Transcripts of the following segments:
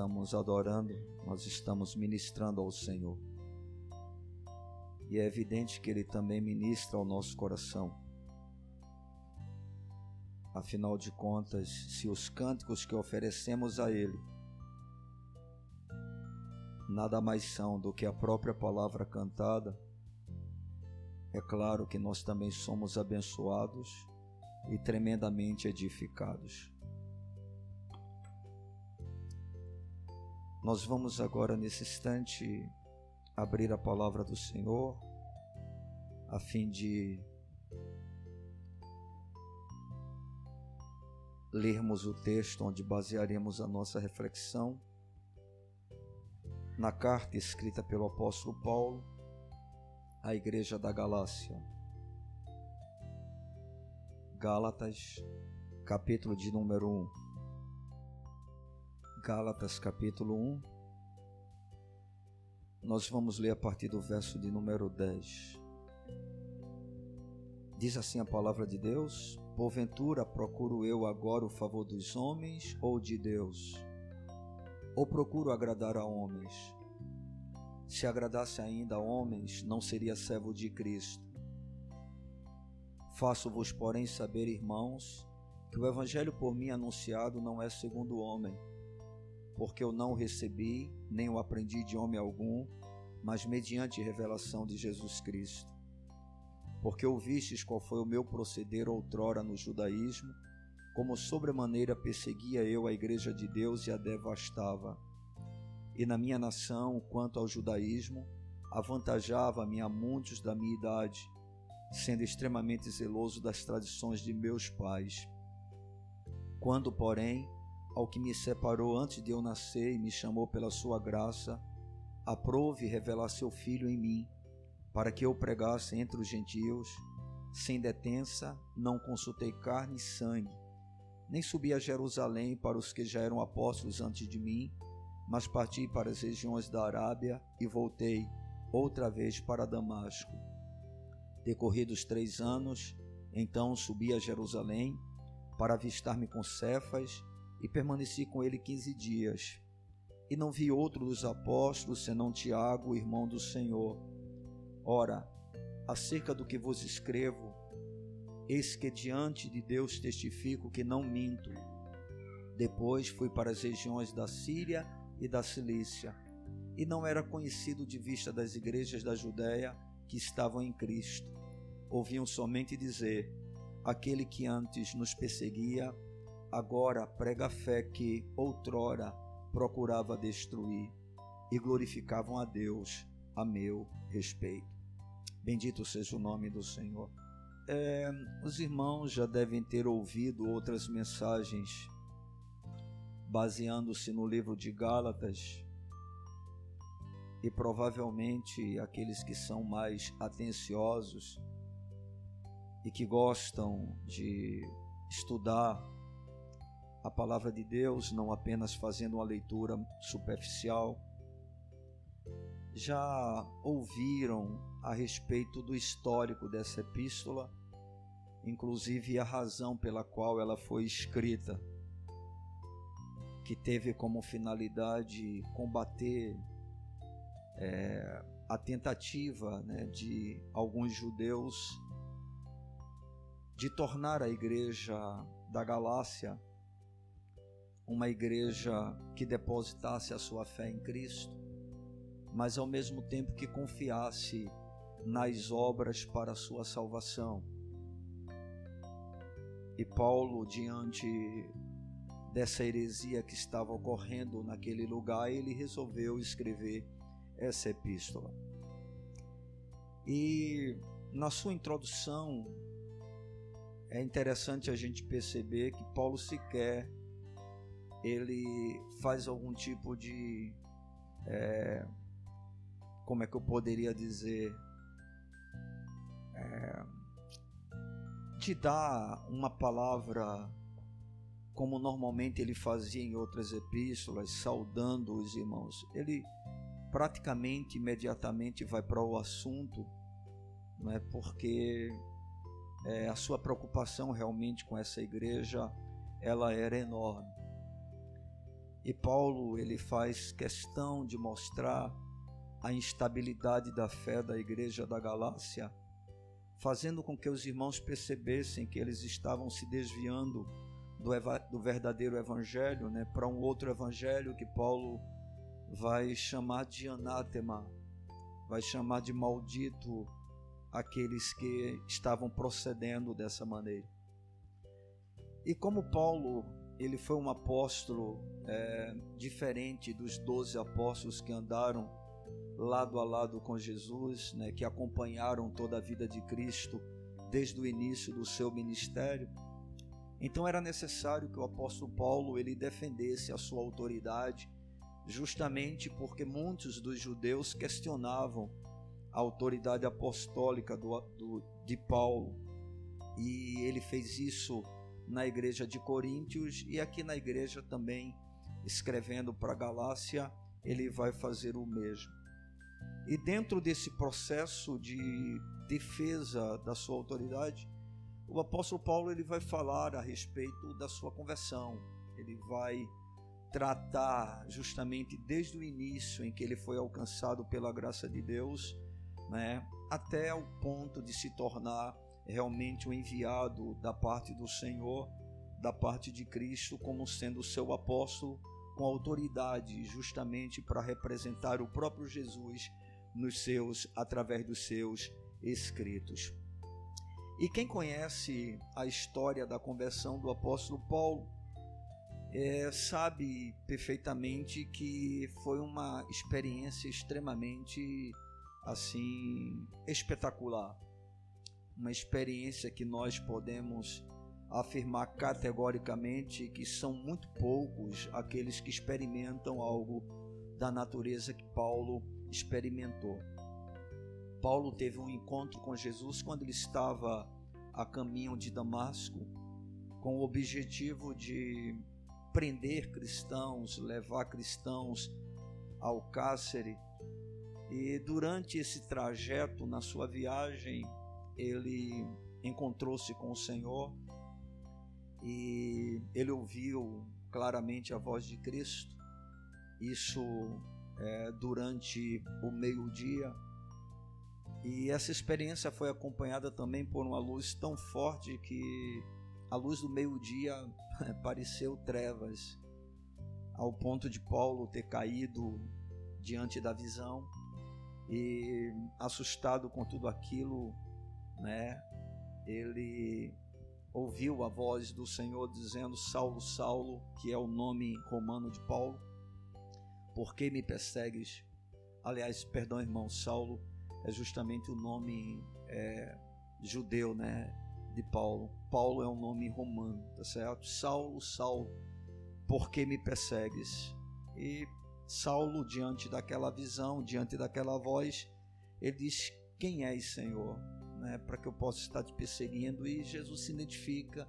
estamos adorando, nós estamos ministrando ao Senhor. E é evidente que Ele também ministra ao nosso coração. Afinal de contas, se os cânticos que oferecemos a Ele nada mais são do que a própria palavra cantada, é claro que nós também somos abençoados e tremendamente edificados. Nós vamos agora, nesse instante, abrir a palavra do Senhor, a fim de lermos o texto onde basearemos a nossa reflexão na carta escrita pelo apóstolo Paulo à igreja da Galácia. Gálatas, capítulo de número 1. Gálatas, capítulo 1. Nós vamos ler a partir do verso de número 10. Diz assim a palavra de Deus: Porventura procuro eu agora o favor dos homens ou de Deus? ou procuro agradar a homens? Se agradasse ainda a homens, não seria servo de Cristo. Faço-vos, porém, saber, irmãos, que o evangelho por mim anunciado não é segundo o homem, porque eu não o recebi, nem o aprendi de homem algum, mas mediante revelação de Jesus Cristo. Porque ouvistes qual foi o meu proceder outrora no judaísmo, como sobremaneira perseguia eu a igreja de Deus e a devastava. E na minha nação, quanto ao judaísmo, avantajava-me a muitos da minha idade, sendo extremamente zeloso das tradições de meus pais. Quando, porém, ao que me separou antes de eu nascer e me chamou pela sua graça, aprove revelar seu Filho em mim, para que eu pregasse entre os gentios, sem detença, não consultei carne e sangue, nem subi a Jerusalém para os que já eram apóstolos antes de mim, mas parti para as regiões da Arábia e voltei outra vez para Damasco. Decorridos três anos, então subi a Jerusalém para avistar-me com Cefas e permaneci com ele quinze dias. E não vi outro dos apóstolos senão Tiago, irmão do Senhor. Ora, acerca do que vos escrevo, Eis que diante de Deus testifico que não minto. Depois fui para as regiões da Síria e da Cilícia, e não era conhecido de vista das igrejas da Judéia que estavam em Cristo. Ouviam somente dizer: aquele que antes nos perseguia, agora prega a fé que outrora procurava destruir, e glorificavam a Deus a meu respeito. Bendito seja o nome do Senhor. É, os irmãos já devem ter ouvido outras mensagens baseando-se no livro de Gálatas e provavelmente aqueles que são mais atenciosos e que gostam de estudar a palavra de Deus, não apenas fazendo uma leitura superficial, já ouviram a respeito do histórico dessa epístola inclusive a razão pela qual ela foi escrita, que teve como finalidade combater é, a tentativa né, de alguns judeus de tornar a igreja da Galácia uma igreja que depositasse a sua fé em Cristo, mas ao mesmo tempo que confiasse nas obras para a sua salvação. E Paulo, diante dessa heresia que estava ocorrendo naquele lugar, ele resolveu escrever essa epístola. E na sua introdução, é interessante a gente perceber que Paulo sequer ele faz algum tipo de é, como é que eu poderia dizer é, te dá uma palavra como normalmente ele fazia em outras epístolas, saudando os irmãos. Ele praticamente imediatamente vai para o assunto, não é? Porque é, a sua preocupação realmente com essa igreja ela era enorme. E Paulo ele faz questão de mostrar a instabilidade da fé da igreja da Galácia, fazendo com que os irmãos percebessem que eles estavam se desviando do, do verdadeiro evangelho, né, para um outro evangelho que Paulo vai chamar de anátema, vai chamar de maldito aqueles que estavam procedendo dessa maneira. E como Paulo ele foi um apóstolo é, diferente dos doze apóstolos que andaram lado a lado com Jesus, né, que acompanharam toda a vida de Cristo desde o início do seu ministério. Então era necessário que o apóstolo Paulo ele defendesse a sua autoridade, justamente porque muitos dos judeus questionavam a autoridade apostólica do, do, de Paulo. E ele fez isso na igreja de Coríntios e aqui na igreja também, escrevendo para Galácia, ele vai fazer o mesmo. E dentro desse processo de defesa da sua autoridade, o apóstolo Paulo ele vai falar a respeito da sua conversão. Ele vai tratar justamente desde o início em que ele foi alcançado pela graça de Deus, né, até o ponto de se tornar realmente o enviado da parte do Senhor, da parte de Cristo, como sendo seu apóstolo com autoridade, justamente para representar o próprio Jesus nos seus através dos seus escritos. E quem conhece a história da conversão do apóstolo Paulo é, sabe perfeitamente que foi uma experiência extremamente assim espetacular uma experiência que nós podemos afirmar categoricamente que são muito poucos aqueles que experimentam algo da natureza que Paulo experimentou. Paulo teve um encontro com Jesus quando ele estava a caminho de Damasco, com o objetivo de prender cristãos, levar cristãos ao cárcere. E durante esse trajeto na sua viagem, ele encontrou-se com o Senhor e ele ouviu claramente a voz de Cristo. Isso é, durante o meio-dia. E essa experiência foi acompanhada também por uma luz tão forte que a luz do meio-dia pareceu trevas, ao ponto de Paulo ter caído diante da visão e assustado com tudo aquilo, né? Ele ouviu a voz do Senhor dizendo: Saulo, Saulo, que é o nome romano de Paulo, por que me persegues? Aliás, perdão, irmão, Saulo é justamente o nome é, judeu, né, de Paulo. Paulo é um nome romano, tá certo? Saulo, Saulo, por que me persegues? E Saulo, diante daquela visão, diante daquela voz, ele diz: Quem és, Senhor? Né, para que eu possa estar te perseguindo. E Jesus se identifica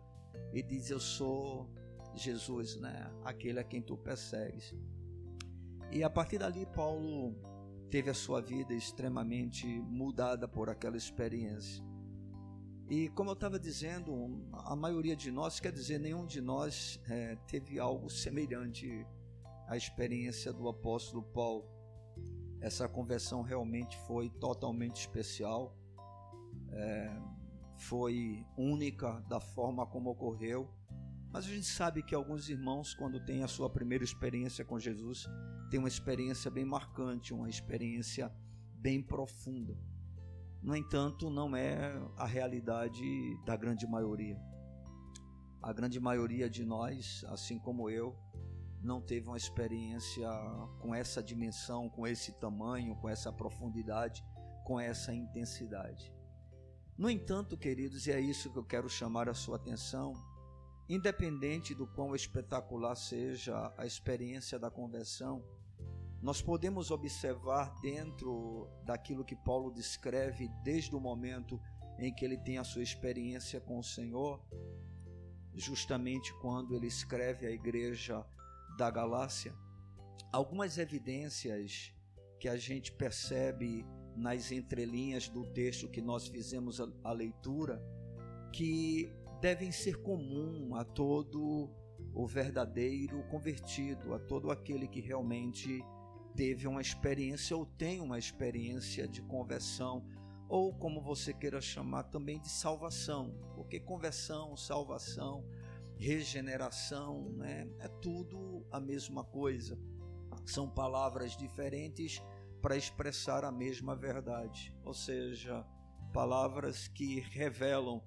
e diz: Eu sou Jesus, né, aquele a quem tu persegues. E a partir dali, Paulo teve a sua vida extremamente mudada por aquela experiência. E como eu estava dizendo, a maioria de nós, quer dizer, nenhum de nós é, teve algo semelhante à experiência do apóstolo Paulo. Essa conversão realmente foi totalmente especial é, foi única da forma como ocorreu, mas a gente sabe que alguns irmãos, quando têm a sua primeira experiência com Jesus, têm uma experiência bem marcante, uma experiência bem profunda. No entanto, não é a realidade da grande maioria. A grande maioria de nós, assim como eu, não teve uma experiência com essa dimensão, com esse tamanho, com essa profundidade, com essa intensidade. No entanto, queridos, e é isso que eu quero chamar a sua atenção, independente do quão espetacular seja a experiência da conversão, nós podemos observar dentro daquilo que Paulo descreve desde o momento em que ele tem a sua experiência com o Senhor, justamente quando ele escreve à igreja da Galácia, algumas evidências que a gente percebe nas entrelinhas do texto que nós fizemos a, a leitura, que devem ser comum a todo o verdadeiro convertido, a todo aquele que realmente teve uma experiência ou tem uma experiência de conversão, ou como você queira chamar também de salvação, porque conversão, salvação, regeneração, né, é tudo a mesma coisa. São palavras diferentes para expressar a mesma verdade, ou seja, palavras que revelam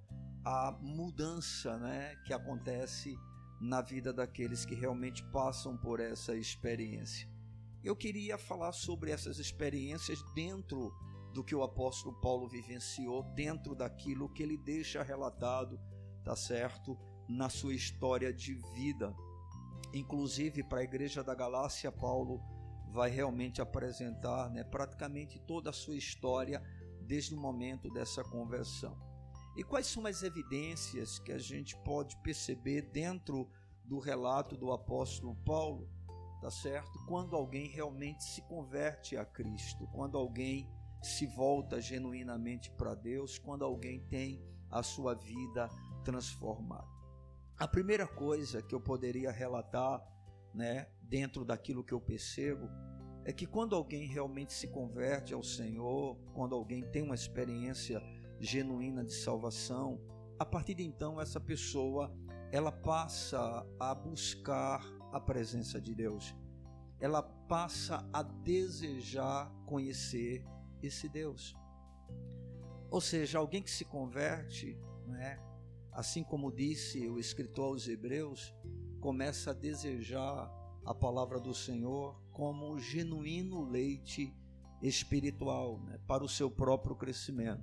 a mudança, né, que acontece na vida daqueles que realmente passam por essa experiência. Eu queria falar sobre essas experiências dentro do que o apóstolo Paulo vivenciou, dentro daquilo que ele deixa relatado, tá certo? Na sua história de vida. Inclusive para a igreja da Galácia, Paulo vai realmente apresentar, né, praticamente toda a sua história desde o momento dessa conversão. E quais são as evidências que a gente pode perceber dentro do relato do apóstolo Paulo, tá certo? Quando alguém realmente se converte a Cristo, quando alguém se volta genuinamente para Deus, quando alguém tem a sua vida transformada. A primeira coisa que eu poderia relatar, né, dentro daquilo que eu percebo, é que quando alguém realmente se converte ao Senhor, quando alguém tem uma experiência genuína de salvação, a partir de então essa pessoa ela passa a buscar a presença de Deus. Ela passa a desejar conhecer esse Deus. Ou seja, alguém que se converte, né, assim como disse o escritor aos Hebreus, começa a desejar a palavra do Senhor como genuíno leite espiritual né, para o seu próprio crescimento.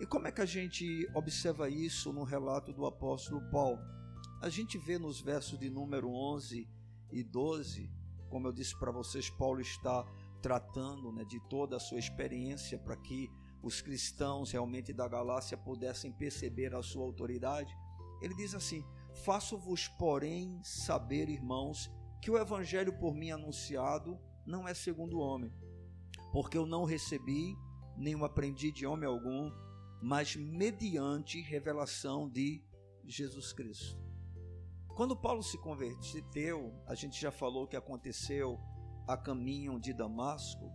E como é que a gente observa isso no relato do apóstolo Paulo? A gente vê nos versos de número 11 e 12, como eu disse para vocês, Paulo está tratando né, de toda a sua experiência para que os cristãos realmente da Galácia pudessem perceber a sua autoridade. Ele diz assim: Faço-vos, porém, saber, irmãos, que o evangelho por mim anunciado não é segundo o homem, porque eu não recebi, nem o aprendi de homem algum, mas mediante revelação de Jesus Cristo. Quando Paulo se converteu, a gente já falou que aconteceu a caminho de Damasco,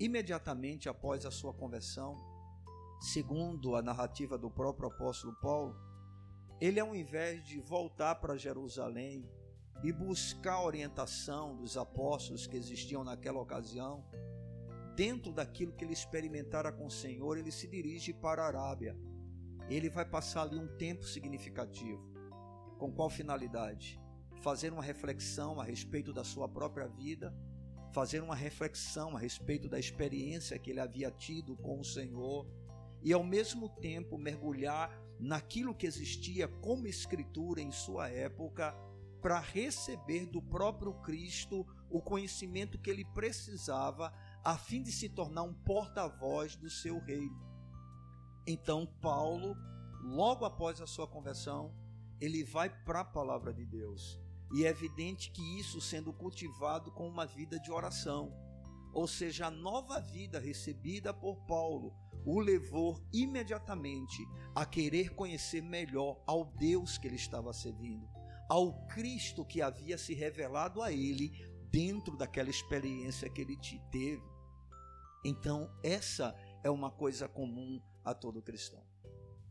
imediatamente após a sua conversão, segundo a narrativa do próprio apóstolo Paulo, ele, ao invés de voltar para Jerusalém e buscar a orientação dos apóstolos que existiam naquela ocasião, dentro daquilo que ele experimentara com o Senhor, ele se dirige para a Arábia. Ele vai passar ali um tempo significativo. Com qual finalidade? Fazer uma reflexão a respeito da sua própria vida, fazer uma reflexão a respeito da experiência que ele havia tido com o Senhor e ao mesmo tempo mergulhar naquilo que existia como escritura em sua época para receber do próprio Cristo o conhecimento que ele precisava a fim de se tornar um porta-voz do seu reino. Então, Paulo, logo após a sua conversão, ele vai para a palavra de Deus. E é evidente que isso sendo cultivado com uma vida de oração, ou seja, a nova vida recebida por Paulo, o levou imediatamente a querer conhecer melhor ao Deus que ele estava servindo, ao Cristo que havia se revelado a ele dentro daquela experiência que ele teve. Então, essa é uma coisa comum a todo cristão.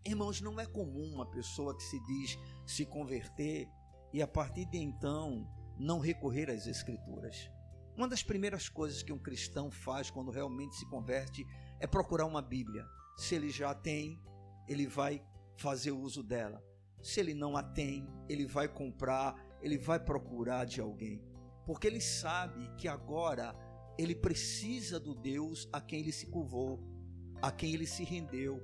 Irmãos, não é comum uma pessoa que se diz se converter e a partir de então não recorrer às Escrituras. Uma das primeiras coisas que um cristão faz quando realmente se converte é procurar uma Bíblia. Se ele já tem, ele vai fazer uso dela. Se ele não a tem, ele vai comprar, ele vai procurar de alguém. Porque ele sabe que agora ele precisa do Deus a quem ele se curvou, a quem ele se rendeu,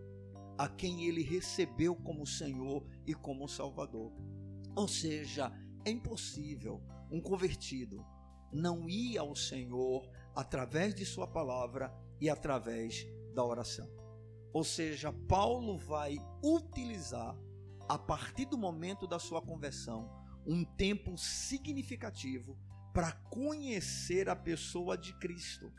a quem ele recebeu como Senhor e como Salvador. Ou seja, é impossível um convertido não ir ao Senhor através de Sua palavra e através da oração. Ou seja, Paulo vai utilizar, a partir do momento da sua conversão, um tempo significativo para conhecer a pessoa de Cristo.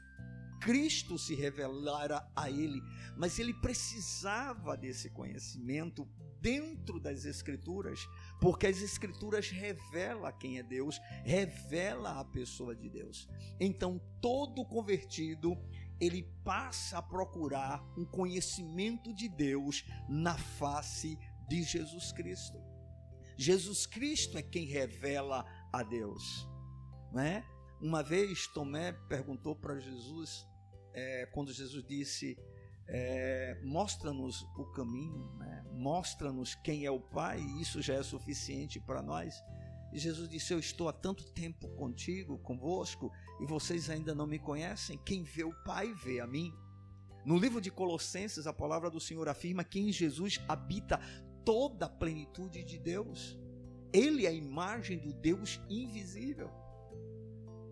Cristo se revelara a ele, mas ele precisava desse conhecimento dentro das Escrituras, porque as Escrituras revela quem é Deus, revela a pessoa de Deus. Então, todo convertido ele passa a procurar um conhecimento de Deus na face de Jesus Cristo. Jesus Cristo é quem revela a Deus, né? Uma vez Tomé perguntou para Jesus, é, quando Jesus disse: é, mostra-nos o caminho, né? mostra-nos quem é o Pai, e isso já é suficiente para nós. E Jesus disse: Eu estou há tanto tempo contigo, convosco, e vocês ainda não me conhecem. Quem vê o Pai vê a mim. No livro de Colossenses, a palavra do Senhor afirma que em Jesus habita toda a plenitude de Deus. Ele é a imagem do Deus invisível.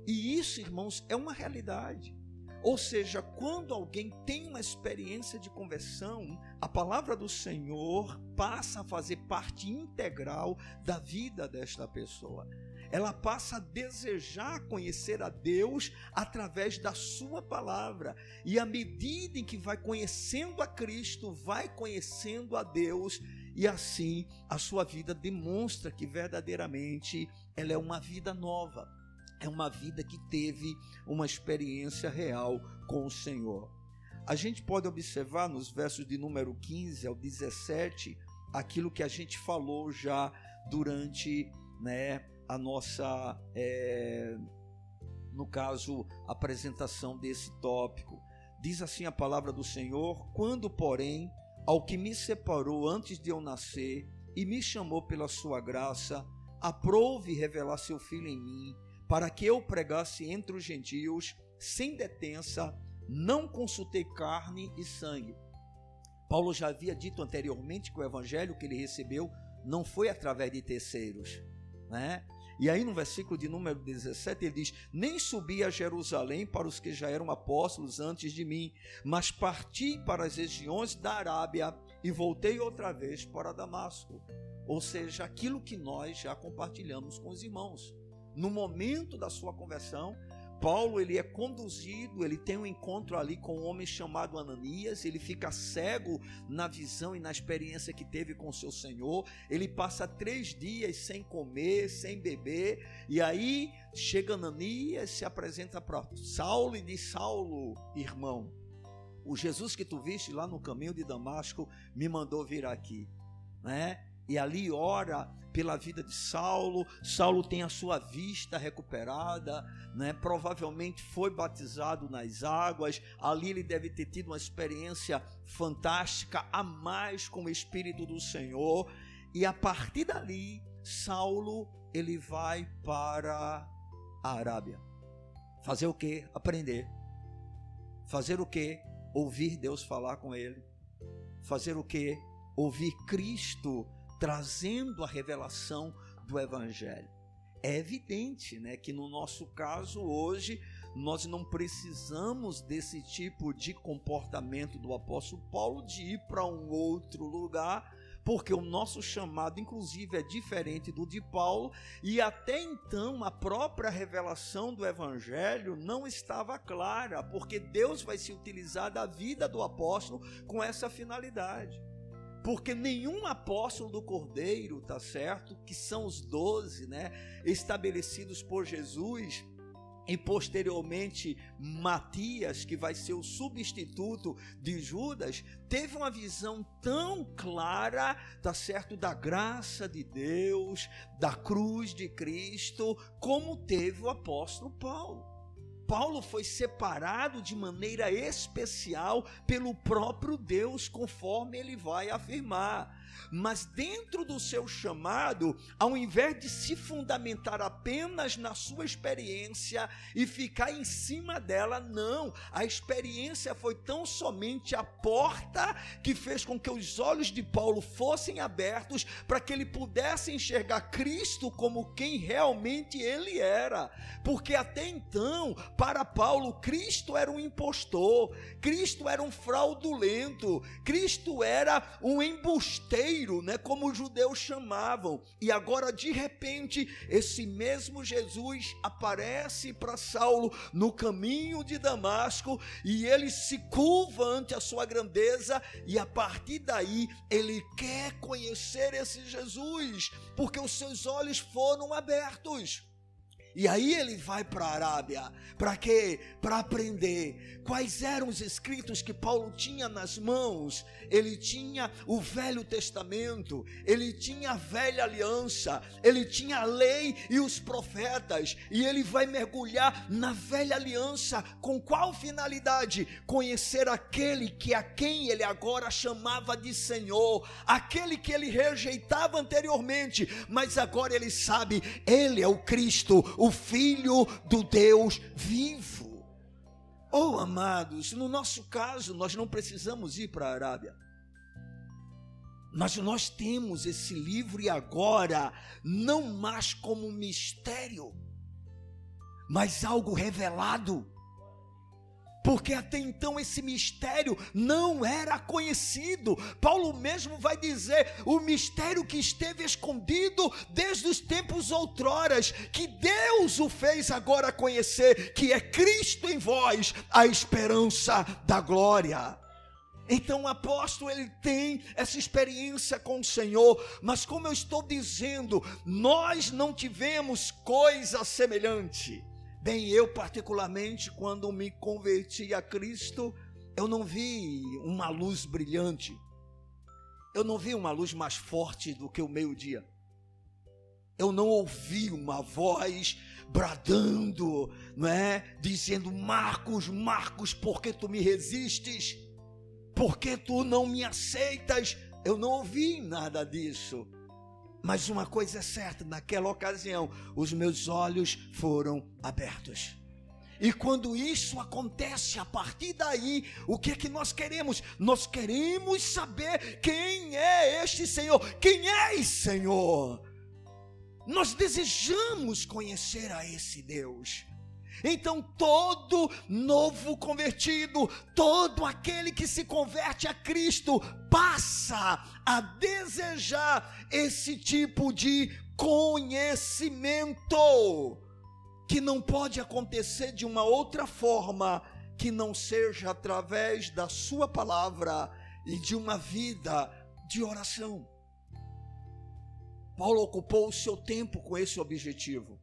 E isso, irmãos, é uma realidade. Ou seja, quando alguém tem uma experiência de conversão, a palavra do Senhor passa a fazer parte integral da vida desta pessoa. Ela passa a desejar conhecer a Deus através da sua palavra. E à medida em que vai conhecendo a Cristo, vai conhecendo a Deus, e assim a sua vida demonstra que verdadeiramente ela é uma vida nova é uma vida que teve uma experiência real com o Senhor. A gente pode observar nos versos de número 15 ao 17 aquilo que a gente falou já durante né, a nossa, é, no caso, apresentação desse tópico. Diz assim a palavra do Senhor: Quando, porém, ao que me separou antes de eu nascer e me chamou pela sua graça, aprove revelar seu filho em mim para que eu pregasse entre os gentios, sem detença, não consultei carne e sangue. Paulo já havia dito anteriormente que o evangelho que ele recebeu não foi através de terceiros, né? E aí no versículo de número 17 ele diz: Nem subi a Jerusalém para os que já eram apóstolos antes de mim, mas parti para as regiões da Arábia e voltei outra vez para Damasco. Ou seja, aquilo que nós já compartilhamos com os irmãos no momento da sua conversão, Paulo ele é conduzido, ele tem um encontro ali com um homem chamado Ananias, ele fica cego na visão e na experiência que teve com seu Senhor, ele passa três dias sem comer, sem beber, e aí chega Ananias, se apresenta para Saulo e diz: Saulo, irmão, o Jesus que tu viste lá no caminho de Damasco me mandou vir aqui, né? E ali ora pela vida de Saulo. Saulo tem a sua vista recuperada, né? Provavelmente foi batizado nas águas. Ali ele deve ter tido uma experiência fantástica a mais com o espírito do Senhor. E a partir dali, Saulo ele vai para a Arábia. Fazer o que? Aprender. Fazer o que? Ouvir Deus falar com ele. Fazer o que? Ouvir Cristo trazendo a revelação do Evangelho. É evidente né, que no nosso caso hoje nós não precisamos desse tipo de comportamento do apóstolo Paulo de ir para um outro lugar, porque o nosso chamado, inclusive, é diferente do de Paulo, e até então a própria revelação do Evangelho não estava clara, porque Deus vai se utilizar da vida do apóstolo com essa finalidade porque nenhum apóstolo do Cordeiro, tá certo? Que são os doze, né? Estabelecidos por Jesus. E posteriormente Matias, que vai ser o substituto de Judas, teve uma visão tão clara, tá certo, da graça de Deus, da cruz de Cristo, como teve o apóstolo Paulo. Paulo foi separado de maneira especial pelo próprio Deus, conforme ele vai afirmar mas dentro do seu chamado, ao invés de se fundamentar apenas na sua experiência e ficar em cima dela, não. A experiência foi tão somente a porta que fez com que os olhos de Paulo fossem abertos para que ele pudesse enxergar Cristo como quem realmente ele era. Porque até então, para Paulo, Cristo era um impostor, Cristo era um fraudulento, Cristo era um embusteiro carcereiro, né, como os judeus chamavam. E agora de repente, esse mesmo Jesus aparece para Saulo no caminho de Damasco e ele se curva ante a sua grandeza e a partir daí ele quer conhecer esse Jesus, porque os seus olhos foram abertos. E aí ele vai para a Arábia. Para quê? Para aprender quais eram os escritos que Paulo tinha nas mãos. Ele tinha o Velho Testamento, ele tinha a Velha Aliança, ele tinha a lei e os profetas. E ele vai mergulhar na Velha Aliança com qual finalidade? Conhecer aquele que a quem ele agora chamava de Senhor, aquele que ele rejeitava anteriormente, mas agora ele sabe, ele é o Cristo o Filho do Deus vivo. Oh, amados, no nosso caso, nós não precisamos ir para a Arábia. Mas nós temos esse livro e agora, não mais como mistério, mas algo revelado porque até então esse mistério não era conhecido. Paulo mesmo vai dizer: o mistério que esteve escondido desde os tempos outroras, que Deus o fez agora conhecer, que é Cristo em vós, a esperança da glória. Então o apóstolo ele tem essa experiência com o Senhor, mas como eu estou dizendo, nós não tivemos coisa semelhante. Bem, eu particularmente, quando me converti a Cristo, eu não vi uma luz brilhante. Eu não vi uma luz mais forte do que o meio-dia. Eu não ouvi uma voz bradando, não é? Dizendo: Marcos, Marcos, por que tu me resistes? Por que tu não me aceitas? Eu não ouvi nada disso. Mas uma coisa é certa, naquela ocasião, os meus olhos foram abertos. E quando isso acontece, a partir daí, o que é que nós queremos? Nós queremos saber quem é este Senhor. Quem é esse Senhor? Nós desejamos conhecer a esse Deus. Então, todo novo convertido, todo aquele que se converte a Cristo, passa a desejar esse tipo de conhecimento, que não pode acontecer de uma outra forma que não seja através da Sua palavra e de uma vida de oração. Paulo ocupou o seu tempo com esse objetivo.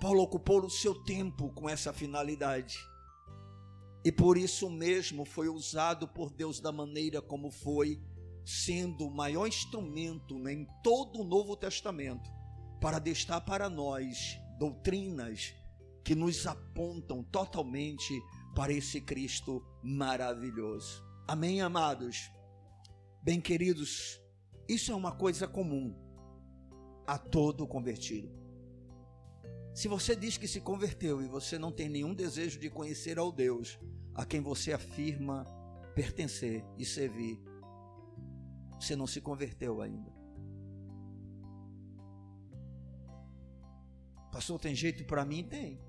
Paulo ocupou o seu tempo com essa finalidade. E por isso mesmo foi usado por Deus da maneira como foi, sendo o maior instrumento em todo o Novo Testamento para deixar para nós doutrinas que nos apontam totalmente para esse Cristo maravilhoso. Amém, amados? Bem, queridos, isso é uma coisa comum a todo convertido. Se você diz que se converteu e você não tem nenhum desejo de conhecer ao Deus a quem você afirma pertencer e servir, você não se converteu ainda. Pastor, tem jeito para mim? Tem.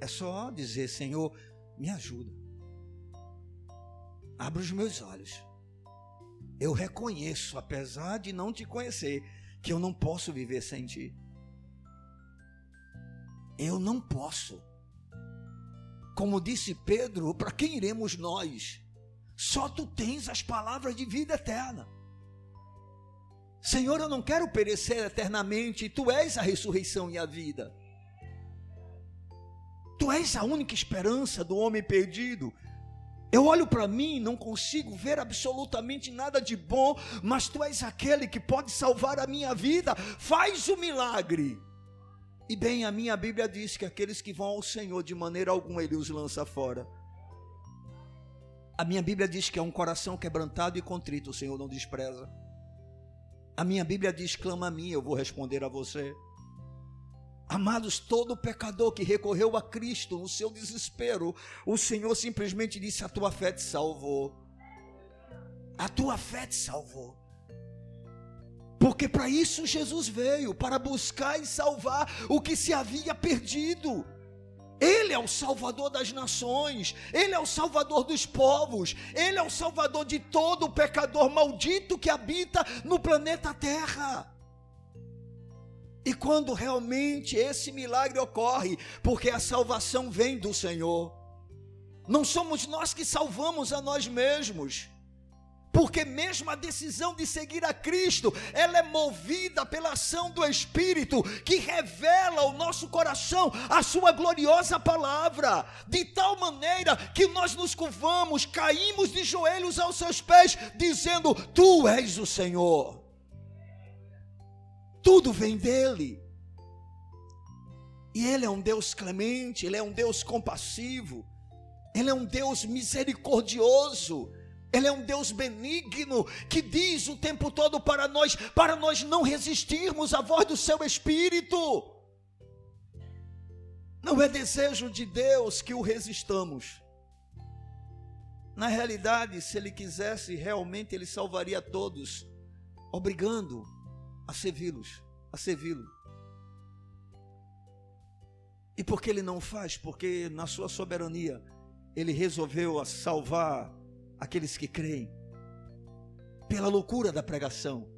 É só dizer, Senhor, me ajuda. Abra os meus olhos. Eu reconheço, apesar de não te conhecer, que eu não posso viver sem ti. Eu não posso. Como disse Pedro, para quem iremos nós? Só tu tens as palavras de vida eterna. Senhor, eu não quero perecer eternamente, tu és a ressurreição e a vida. Tu és a única esperança do homem perdido. Eu olho para mim, não consigo ver absolutamente nada de bom, mas tu és aquele que pode salvar a minha vida. Faz o milagre. E bem, a minha Bíblia diz que aqueles que vão ao Senhor de maneira alguma ele os lança fora. A minha Bíblia diz que é um coração quebrantado e contrito, o Senhor não despreza. A minha Bíblia diz: clama a mim, eu vou responder a você. Amados, todo pecador que recorreu a Cristo no seu desespero, o Senhor simplesmente disse: A tua fé te salvou. A tua fé te salvou. Porque para isso Jesus veio para buscar e salvar o que se havia perdido. Ele é o Salvador das nações, Ele é o Salvador dos povos, Ele é o Salvador de todo o pecador maldito que habita no planeta Terra. E quando realmente esse milagre ocorre, porque a salvação vem do Senhor, não somos nós que salvamos a nós mesmos, porque mesmo a decisão de seguir a Cristo, ela é movida pela ação do Espírito, que revela ao nosso coração a sua gloriosa palavra, de tal maneira que nós nos curvamos, caímos de joelhos aos seus pés, dizendo: Tu és o Senhor. Tudo vem dele. E ele é um Deus clemente, ele é um Deus compassivo, ele é um Deus misericordioso. Ele é um Deus benigno que diz o tempo todo para nós, para nós não resistirmos à voz do seu espírito. Não é desejo de Deus que o resistamos. Na realidade, se ele quisesse, realmente ele salvaria todos, obrigando a servi-los, a servi-lo. E por que ele não faz? Porque na sua soberania ele resolveu salvar aqueles que creem, pela loucura da pregação.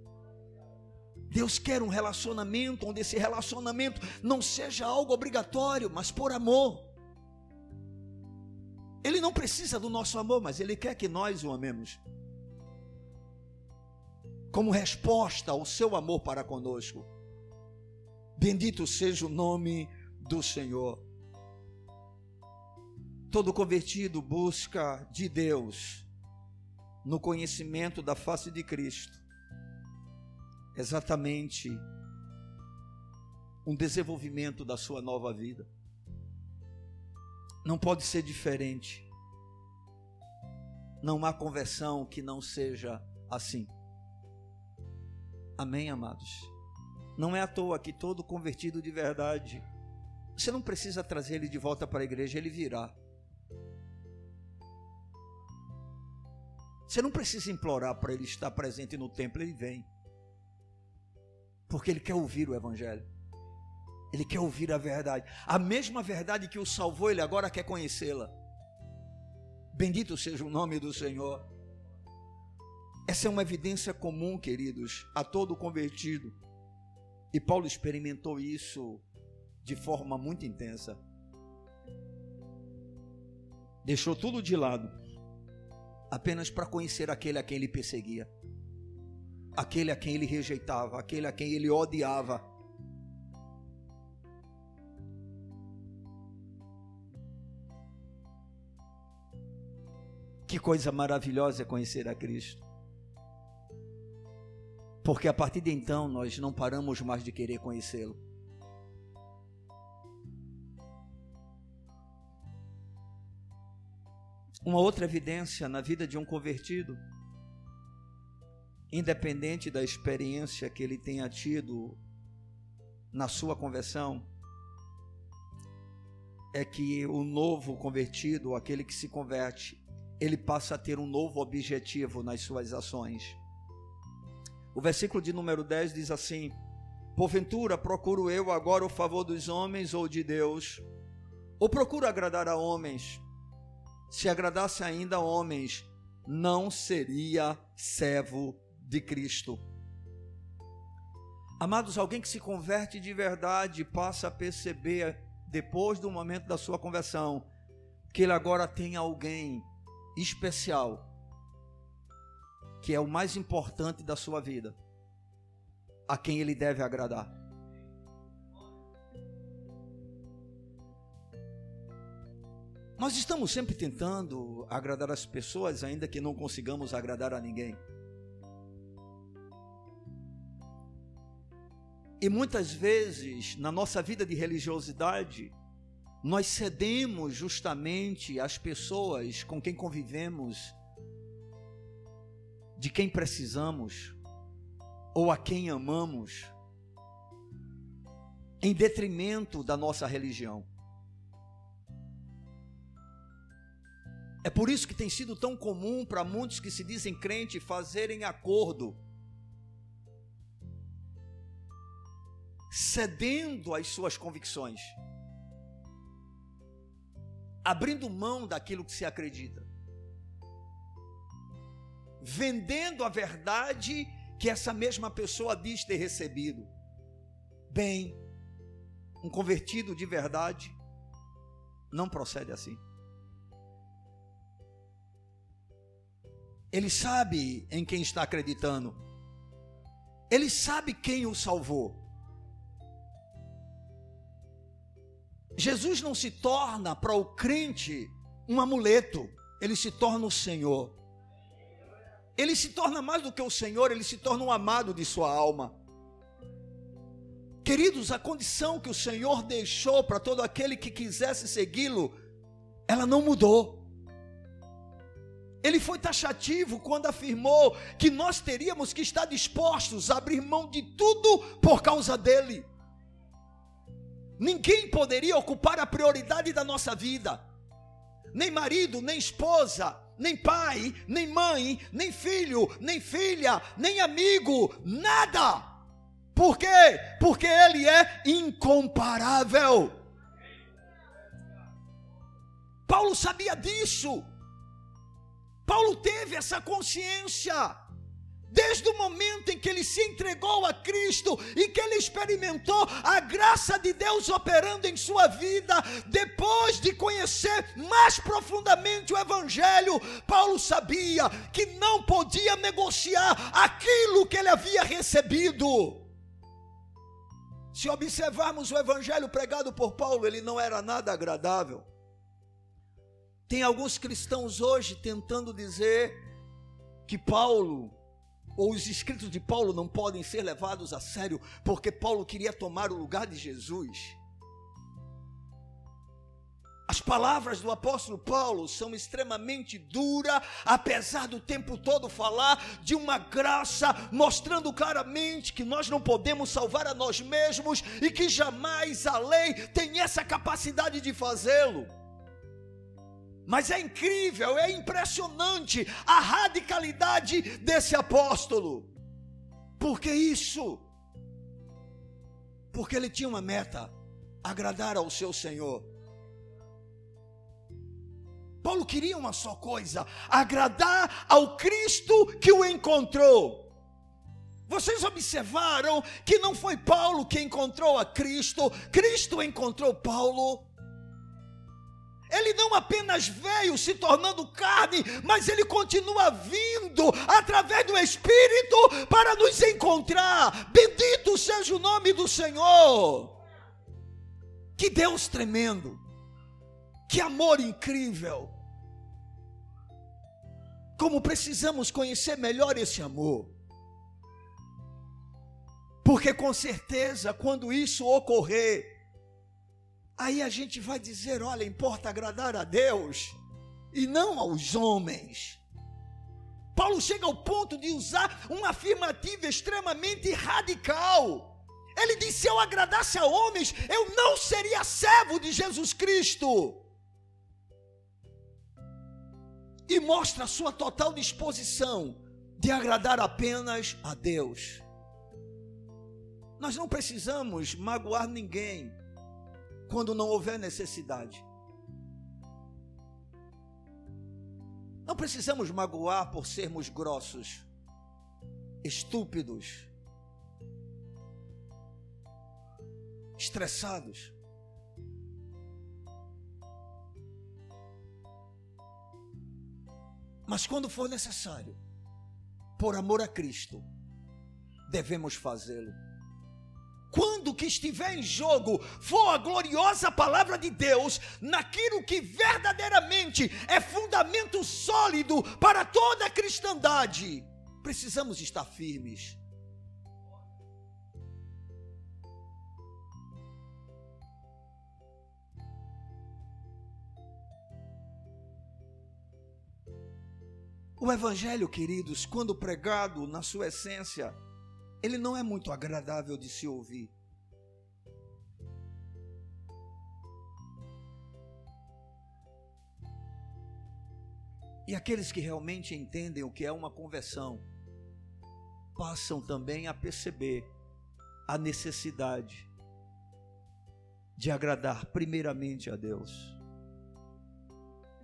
Deus quer um relacionamento onde esse relacionamento não seja algo obrigatório, mas por amor. Ele não precisa do nosso amor, mas Ele quer que nós o amemos. Como resposta ao seu amor para conosco. Bendito seja o nome do Senhor. Todo convertido busca de Deus no conhecimento da face de Cristo, exatamente um desenvolvimento da sua nova vida. Não pode ser diferente. Não há conversão que não seja assim. Amém, amados? Não é à toa que todo convertido de verdade, você não precisa trazer ele de volta para a igreja, ele virá. Você não precisa implorar para ele estar presente no templo, ele vem. Porque ele quer ouvir o Evangelho. Ele quer ouvir a verdade. A mesma verdade que o salvou, ele agora quer conhecê-la. Bendito seja o nome do Senhor. Essa é uma evidência comum, queridos, a todo convertido. E Paulo experimentou isso de forma muito intensa. Deixou tudo de lado apenas para conhecer aquele a quem ele perseguia, aquele a quem ele rejeitava, aquele a quem ele odiava. Que coisa maravilhosa é conhecer a Cristo. Porque a partir de então nós não paramos mais de querer conhecê-lo. Uma outra evidência na vida de um convertido, independente da experiência que ele tenha tido na sua conversão, é que o novo convertido, aquele que se converte, ele passa a ter um novo objetivo nas suas ações. O versículo de número 10 diz assim: Porventura procuro eu agora o favor dos homens ou de Deus? Ou procuro agradar a homens? se agradasse ainda a homens, não seria servo de Cristo. Amados, alguém que se converte de verdade passa a perceber, depois do momento da sua conversão, que ele agora tem alguém especial, que é o mais importante da sua vida, a quem ele deve agradar. Nós estamos sempre tentando agradar as pessoas, ainda que não consigamos agradar a ninguém. E muitas vezes, na nossa vida de religiosidade, nós cedemos justamente às pessoas com quem convivemos, de quem precisamos, ou a quem amamos, em detrimento da nossa religião. É por isso que tem sido tão comum para muitos que se dizem crente fazerem acordo, cedendo às suas convicções. abrindo mão daquilo que se acredita, vendendo a verdade que essa mesma pessoa diz ter recebido. Bem, um convertido de verdade não procede assim. Ele sabe em quem está acreditando. Ele sabe quem o salvou. Jesus não se torna para o crente um amuleto, ele se torna o Senhor. Ele se torna mais do que o Senhor, ele se torna um amado de sua alma. Queridos, a condição que o Senhor deixou para todo aquele que quisesse segui-lo, ela não mudou. Ele foi taxativo quando afirmou que nós teríamos que estar dispostos a abrir mão de tudo por causa dele. Ninguém poderia ocupar a prioridade da nossa vida, nem marido, nem esposa, nem pai, nem mãe, nem filho, nem filha, nem amigo, nada. Por quê? Porque ele é incomparável. Paulo sabia disso. Paulo teve essa consciência. Desde o momento em que ele se entregou a Cristo e que ele experimentou a graça de Deus operando em sua vida, depois de conhecer mais profundamente o Evangelho, Paulo sabia que não podia negociar aquilo que ele havia recebido. Se observarmos o Evangelho pregado por Paulo, ele não era nada agradável. Tem alguns cristãos hoje tentando dizer que Paulo ou os escritos de Paulo não podem ser levados a sério, porque Paulo queria tomar o lugar de Jesus. As palavras do apóstolo Paulo são extremamente duras, apesar do tempo todo falar de uma graça, mostrando claramente que nós não podemos salvar a nós mesmos e que jamais a lei tem essa capacidade de fazê-lo. Mas é incrível, é impressionante a radicalidade desse apóstolo. Por que isso? Porque ele tinha uma meta: agradar ao seu Senhor. Paulo queria uma só coisa: agradar ao Cristo que o encontrou. Vocês observaram que não foi Paulo que encontrou a Cristo, Cristo encontrou Paulo. Ele não apenas veio se tornando carne, mas ele continua vindo através do Espírito para nos encontrar. Bendito seja o nome do Senhor. Que Deus tremendo. Que amor incrível. Como precisamos conhecer melhor esse amor. Porque com certeza, quando isso ocorrer, Aí a gente vai dizer: olha, importa agradar a Deus e não aos homens. Paulo chega ao ponto de usar uma afirmativa extremamente radical. Ele disse: se eu agradasse a homens, eu não seria servo de Jesus Cristo. E mostra sua total disposição de agradar apenas a Deus. Nós não precisamos magoar ninguém quando não houver necessidade. Não precisamos magoar por sermos grossos, estúpidos, estressados. Mas quando for necessário, por amor a Cristo, devemos fazê-lo quando que estiver em jogo for a gloriosa palavra de Deus, naquilo que verdadeiramente é fundamento sólido para toda a cristandade, precisamos estar firmes. O Evangelho, queridos, quando pregado na sua essência, ele não é muito agradável de se ouvir. E aqueles que realmente entendem o que é uma conversão, passam também a perceber a necessidade de agradar primeiramente a Deus.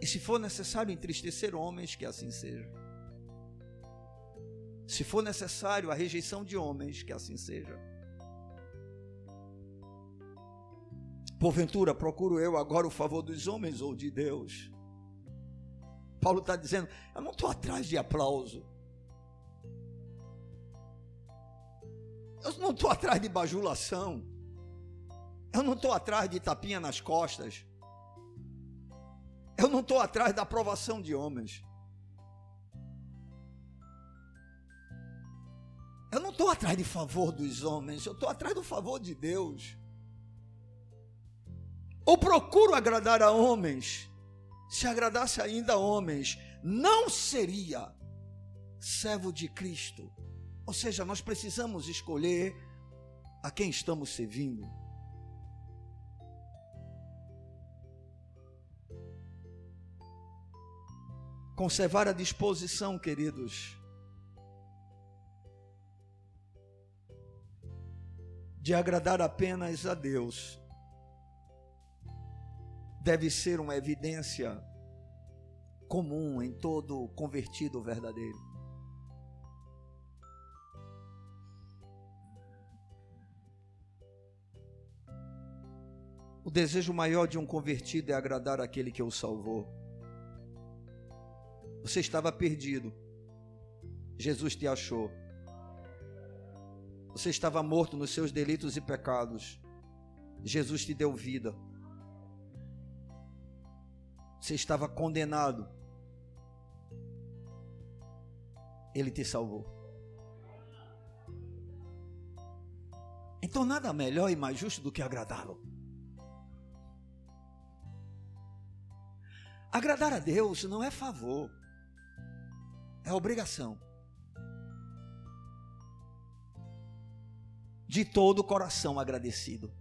E se for necessário entristecer homens, que assim seja. Se for necessário a rejeição de homens, que assim seja. Porventura, procuro eu agora o favor dos homens ou de Deus? Paulo está dizendo: eu não estou atrás de aplauso. Eu não estou atrás de bajulação. Eu não estou atrás de tapinha nas costas. Eu não estou atrás da aprovação de homens. Eu não estou atrás de favor dos homens, eu estou atrás do favor de Deus. Ou procuro agradar a homens. Se agradasse ainda a homens, não seria servo de Cristo. Ou seja, nós precisamos escolher a quem estamos servindo. Conservar a disposição, queridos, de agradar apenas a Deus, deve ser uma evidência comum em todo convertido verdadeiro. O desejo maior de um convertido é agradar aquele que o salvou. Você estava perdido. Jesus te achou. Você estava morto nos seus delitos e pecados. Jesus te deu vida. Você estava condenado. Ele te salvou. Então, nada melhor e mais justo do que agradá-lo. Agradar a Deus não é favor, é obrigação. De todo o coração agradecido.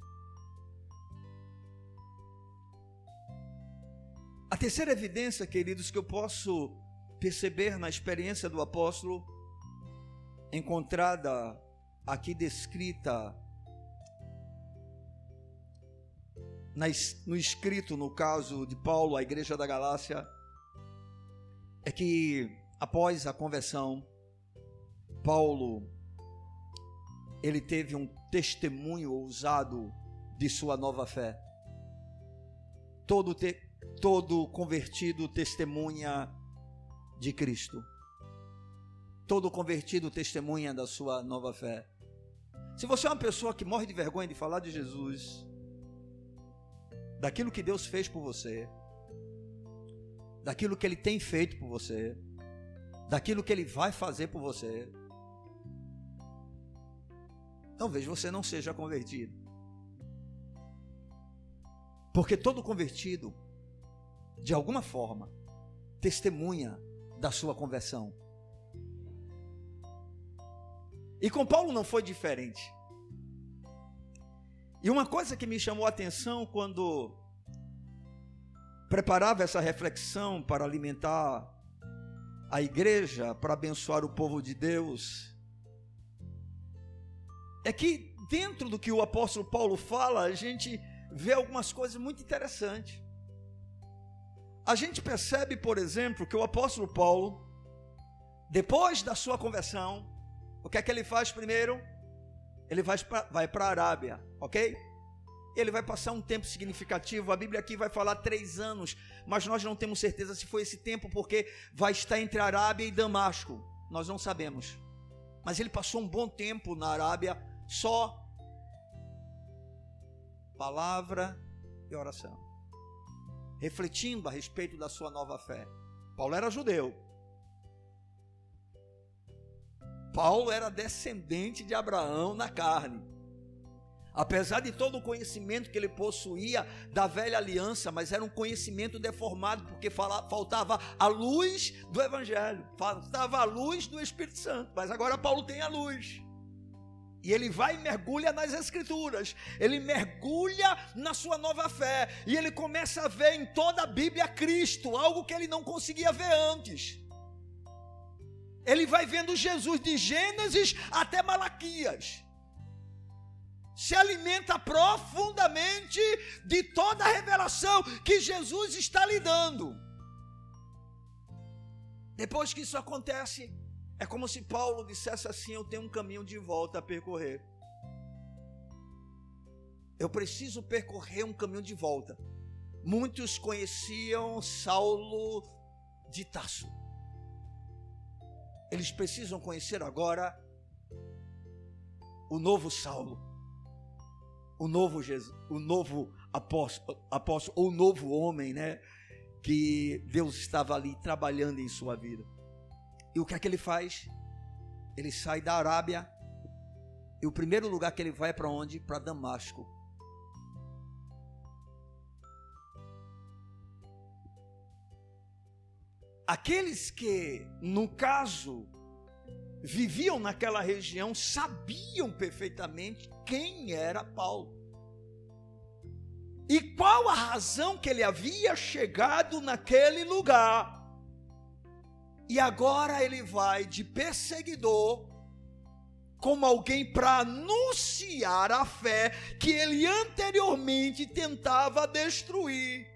A terceira evidência, queridos, que eu posso perceber na experiência do apóstolo, encontrada aqui descrita no escrito, no caso de Paulo, à igreja da Galácia, é que após a conversão, Paulo ele teve um testemunho ousado de sua nova fé. Todo, te, todo convertido testemunha de Cristo. Todo convertido testemunha da sua nova fé. Se você é uma pessoa que morre de vergonha de falar de Jesus, daquilo que Deus fez por você, daquilo que Ele tem feito por você, daquilo que Ele vai fazer por você, talvez você não seja convertido. Porque todo convertido, de alguma forma, testemunha da sua conversão. E com Paulo não foi diferente. E uma coisa que me chamou a atenção quando preparava essa reflexão para alimentar a igreja, para abençoar o povo de Deus, é que dentro do que o apóstolo Paulo fala, a gente vê algumas coisas muito interessantes. A gente percebe, por exemplo, que o apóstolo Paulo, depois da sua conversão, o que é que ele faz primeiro? ele vai para a Arábia, ok? Ele vai passar um tempo significativo. A Bíblia aqui vai falar três anos, mas nós não temos certeza se foi esse tempo, porque vai estar entre Arábia e Damasco. Nós não sabemos. Mas ele passou um bom tempo na Arábia, só palavra e oração, refletindo a respeito da sua nova fé. Paulo era judeu, Paulo era descendente de Abraão na carne. Apesar de todo o conhecimento que ele possuía da velha aliança, mas era um conhecimento deformado, porque faltava a luz do Evangelho, faltava a luz do Espírito Santo. Mas agora Paulo tem a luz. E ele vai e mergulha nas Escrituras, ele mergulha na sua nova fé, e ele começa a ver em toda a Bíblia Cristo, algo que ele não conseguia ver antes. Ele vai vendo Jesus de Gênesis até Malaquias. Se alimenta profundamente de toda a revelação que Jesus está lhe dando. Depois que isso acontece, é como se Paulo dissesse assim: Eu tenho um caminho de volta a percorrer. Eu preciso percorrer um caminho de volta. Muitos conheciam Saulo de Tasso. Eles precisam conhecer agora o novo Saulo, o novo Jesus, o novo apóstolo, apóstolo ou o novo homem, né? Que Deus estava ali trabalhando em sua vida. E o que é que ele faz? Ele sai da Arábia e o primeiro lugar que ele vai é para onde? Para Damasco. Aqueles que, no caso, viviam naquela região sabiam perfeitamente quem era Paulo. E qual a razão que ele havia chegado naquele lugar. E agora ele vai de perseguidor como alguém para anunciar a fé que ele anteriormente tentava destruir.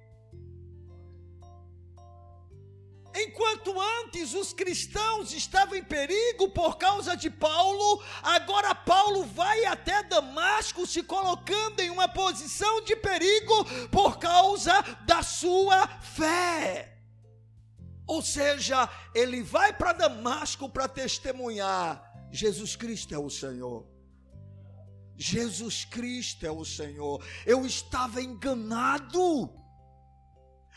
Enquanto antes os cristãos estavam em perigo por causa de Paulo, agora Paulo vai até Damasco se colocando em uma posição de perigo por causa da sua fé. Ou seja, ele vai para Damasco para testemunhar: Jesus Cristo é o Senhor. Jesus Cristo é o Senhor. Eu estava enganado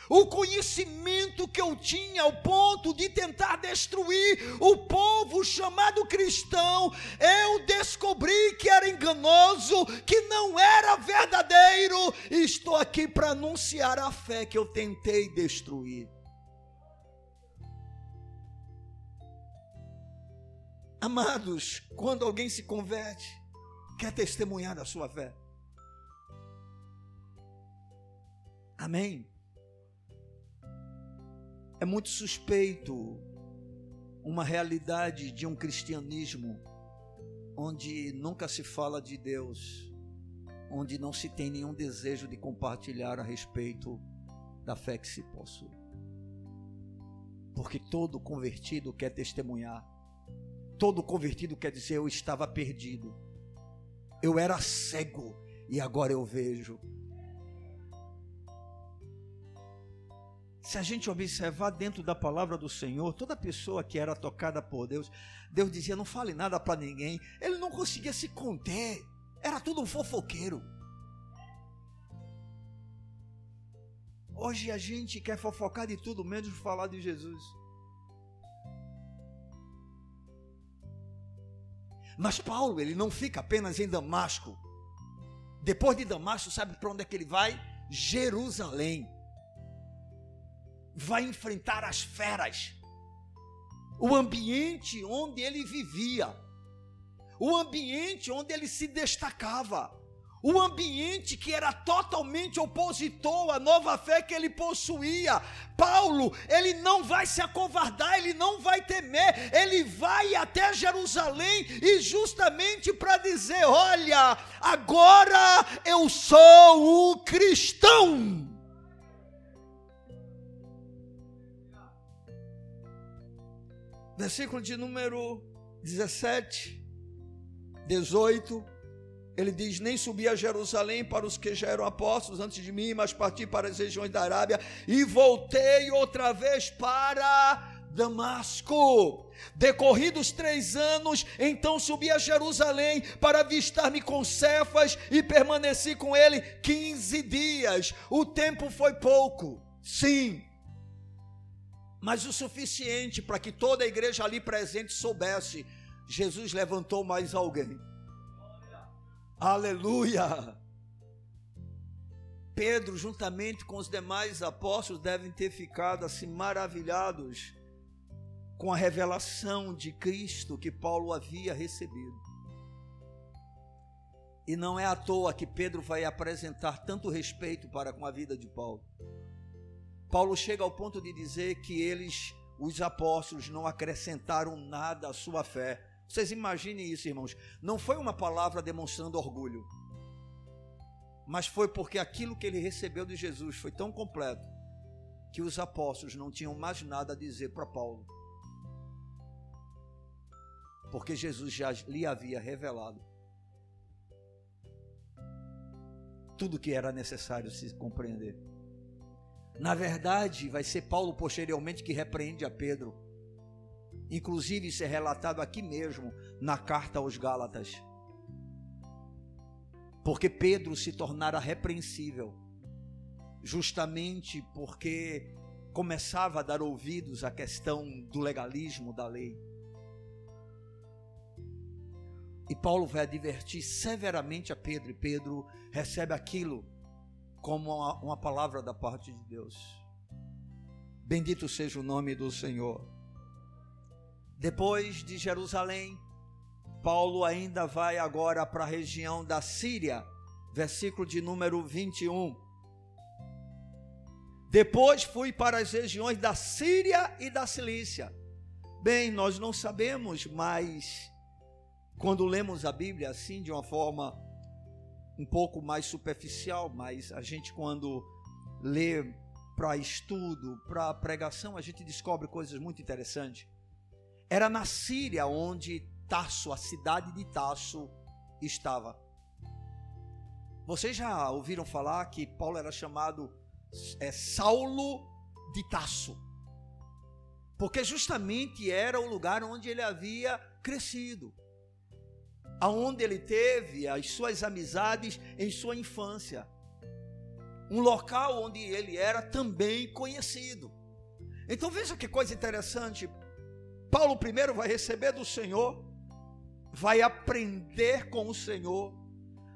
o conhecimento que eu tinha ao ponto de tentar destruir o povo chamado cristão, eu descobri que era enganoso, que não era verdadeiro, e estou aqui para anunciar a fé que eu tentei destruir. Amados, quando alguém se converte, quer testemunhar da sua fé. Amém. É muito suspeito uma realidade de um cristianismo onde nunca se fala de Deus, onde não se tem nenhum desejo de compartilhar a respeito da fé que se possui. Porque todo convertido quer testemunhar, todo convertido quer dizer: eu estava perdido, eu era cego e agora eu vejo. Se a gente observar dentro da palavra do Senhor, toda pessoa que era tocada por Deus, Deus dizia: não fale nada para ninguém. Ele não conseguia se conter, era tudo um fofoqueiro. Hoje a gente quer fofocar de tudo, menos falar de Jesus. Mas Paulo, ele não fica apenas em Damasco. Depois de Damasco, sabe para onde é que ele vai? Jerusalém vai enfrentar as feras. O ambiente onde ele vivia, o ambiente onde ele se destacava, o ambiente que era totalmente opositor à nova fé que ele possuía. Paulo, ele não vai se acovardar, ele não vai temer, ele vai até Jerusalém e justamente para dizer: olha, agora eu sou o cristão. versículo de número 17, 18, ele diz: Nem subi a Jerusalém para os que já eram apóstolos antes de mim, mas parti para as regiões da Arábia e voltei outra vez para Damasco. Decorridos três anos, então subi a Jerusalém para avistar-me com Cefas e permaneci com ele quinze dias. O tempo foi pouco, sim, mas o suficiente para que toda a igreja ali presente soubesse: Jesus levantou mais alguém. Aleluia! Pedro, juntamente com os demais apóstolos, devem ter ficado assim maravilhados com a revelação de Cristo que Paulo havia recebido. E não é à toa que Pedro vai apresentar tanto respeito para com a vida de Paulo. Paulo chega ao ponto de dizer que eles, os apóstolos, não acrescentaram nada à sua fé. Vocês imaginem isso, irmãos. Não foi uma palavra demonstrando orgulho, mas foi porque aquilo que ele recebeu de Jesus foi tão completo que os apóstolos não tinham mais nada a dizer para Paulo. porque Jesus já lhe havia revelado tudo que era necessário se compreender. Na verdade, vai ser Paulo posteriormente que repreende a Pedro. Inclusive, isso é relatado aqui mesmo, na carta aos Gálatas. Porque Pedro se tornara repreensível, justamente porque começava a dar ouvidos à questão do legalismo da lei. E Paulo vai advertir severamente a Pedro, e Pedro recebe aquilo como uma, uma palavra da parte de Deus. Bendito seja o nome do Senhor. Depois de Jerusalém, Paulo ainda vai agora para a região da Síria, versículo de número 21. Depois fui para as regiões da Síria e da Cilícia. Bem, nós não sabemos, mas quando lemos a Bíblia assim, de uma forma um pouco mais superficial, mas a gente, quando lê para estudo, para pregação, a gente descobre coisas muito interessantes. Era na Síria onde Tasso, a cidade de Tasso, estava. Vocês já ouviram falar que Paulo era chamado é, Saulo de Tasso? Porque justamente era o lugar onde ele havia crescido aonde ele teve as suas amizades em sua infância. Um local onde ele era também conhecido. Então veja que coisa interessante. Paulo primeiro vai receber do Senhor, vai aprender com o Senhor,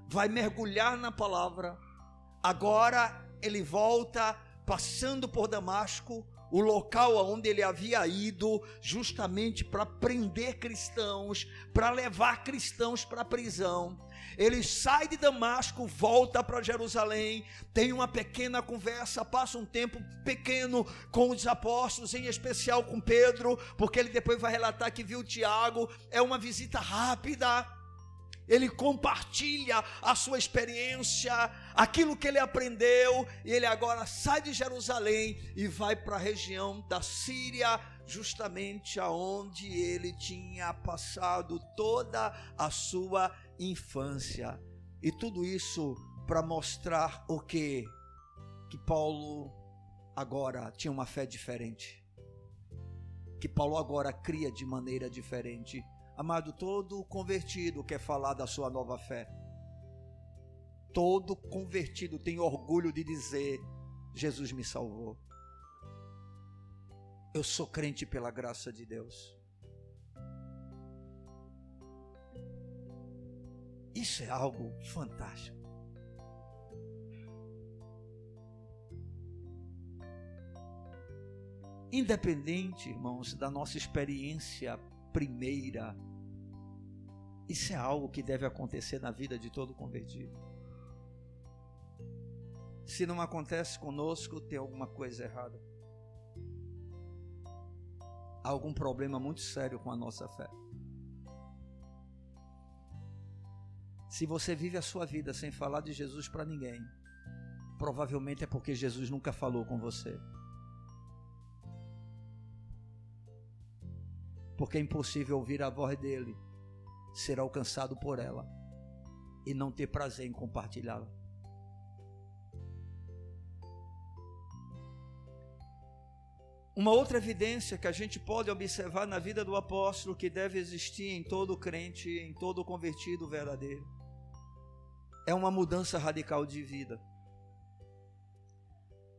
vai mergulhar na palavra. Agora ele volta passando por Damasco, o local aonde ele havia ido justamente para prender cristãos, para levar cristãos para a prisão. Ele sai de Damasco, volta para Jerusalém, tem uma pequena conversa, passa um tempo pequeno com os apóstolos, em especial com Pedro, porque ele depois vai relatar que viu Tiago. É uma visita rápida ele compartilha a sua experiência, aquilo que ele aprendeu, e ele agora sai de Jerusalém e vai para a região da Síria, justamente aonde ele tinha passado toda a sua infância. E tudo isso para mostrar o que que Paulo agora tinha uma fé diferente. Que Paulo agora cria de maneira diferente Amado, todo convertido quer falar da sua nova fé. Todo convertido tem orgulho de dizer: Jesus me salvou. Eu sou crente pela graça de Deus. Isso é algo fantástico. Independente, irmãos, da nossa experiência primeira. Isso é algo que deve acontecer na vida de todo convertido. Se não acontece conosco, tem alguma coisa errada. Há algum problema muito sério com a nossa fé. Se você vive a sua vida sem falar de Jesus para ninguém, provavelmente é porque Jesus nunca falou com você. porque é impossível ouvir a voz dele, ser alcançado por ela e não ter prazer em compartilhá-la. Uma outra evidência que a gente pode observar na vida do apóstolo que deve existir em todo crente, em todo convertido verdadeiro, é uma mudança radical de vida.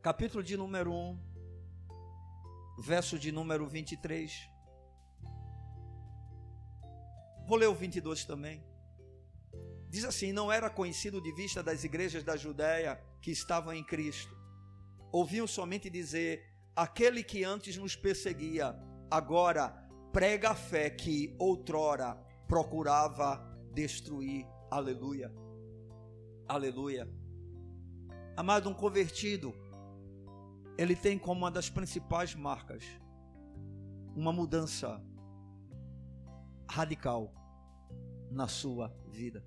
Capítulo de número 1, verso de número 23. Vou ler o 22 também. Diz assim: Não era conhecido de vista das igrejas da Judéia que estavam em Cristo. Ouviam somente dizer: Aquele que antes nos perseguia, agora prega a fé que outrora procurava destruir. Aleluia. Aleluia. Amado, um convertido, ele tem como uma das principais marcas uma mudança radical na sua vida.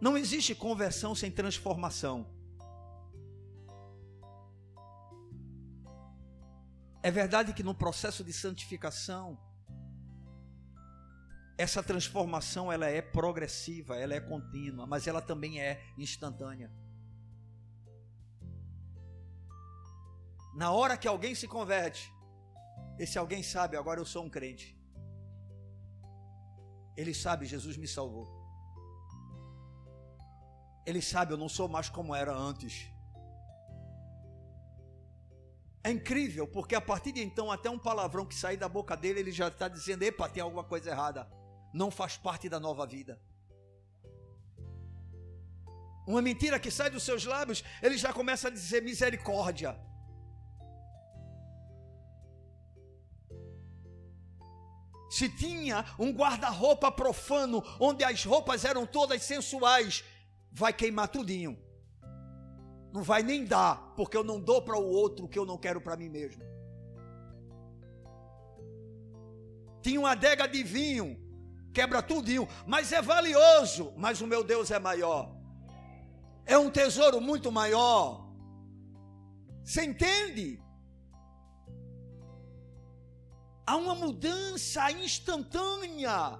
Não existe conversão sem transformação. É verdade que no processo de santificação, essa transformação ela é progressiva, ela é contínua, mas ela também é instantânea. Na hora que alguém se converte, esse alguém sabe, agora eu sou um crente. Ele sabe, Jesus me salvou. Ele sabe, eu não sou mais como era antes. É incrível, porque a partir de então, até um palavrão que sair da boca dele, ele já está dizendo: epa, tem alguma coisa errada. Não faz parte da nova vida. Uma mentira que sai dos seus lábios, ele já começa a dizer misericórdia. Se tinha um guarda-roupa profano, onde as roupas eram todas sensuais, vai queimar tudinho. Não vai nem dar, porque eu não dou para o outro o que eu não quero para mim mesmo. Tinha uma adega de vinho, quebra tudinho, mas é valioso, mas o meu Deus é maior. É um tesouro muito maior. Você entende? Há uma mudança instantânea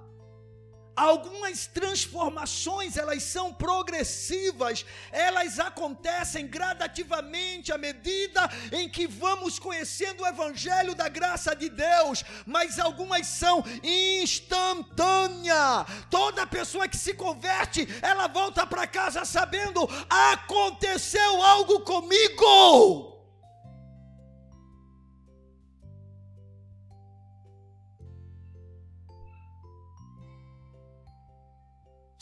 Algumas transformações, elas são progressivas, elas acontecem gradativamente à medida em que vamos conhecendo o evangelho da graça de Deus, mas algumas são instantâneas. Toda pessoa que se converte, ela volta para casa sabendo: aconteceu algo comigo.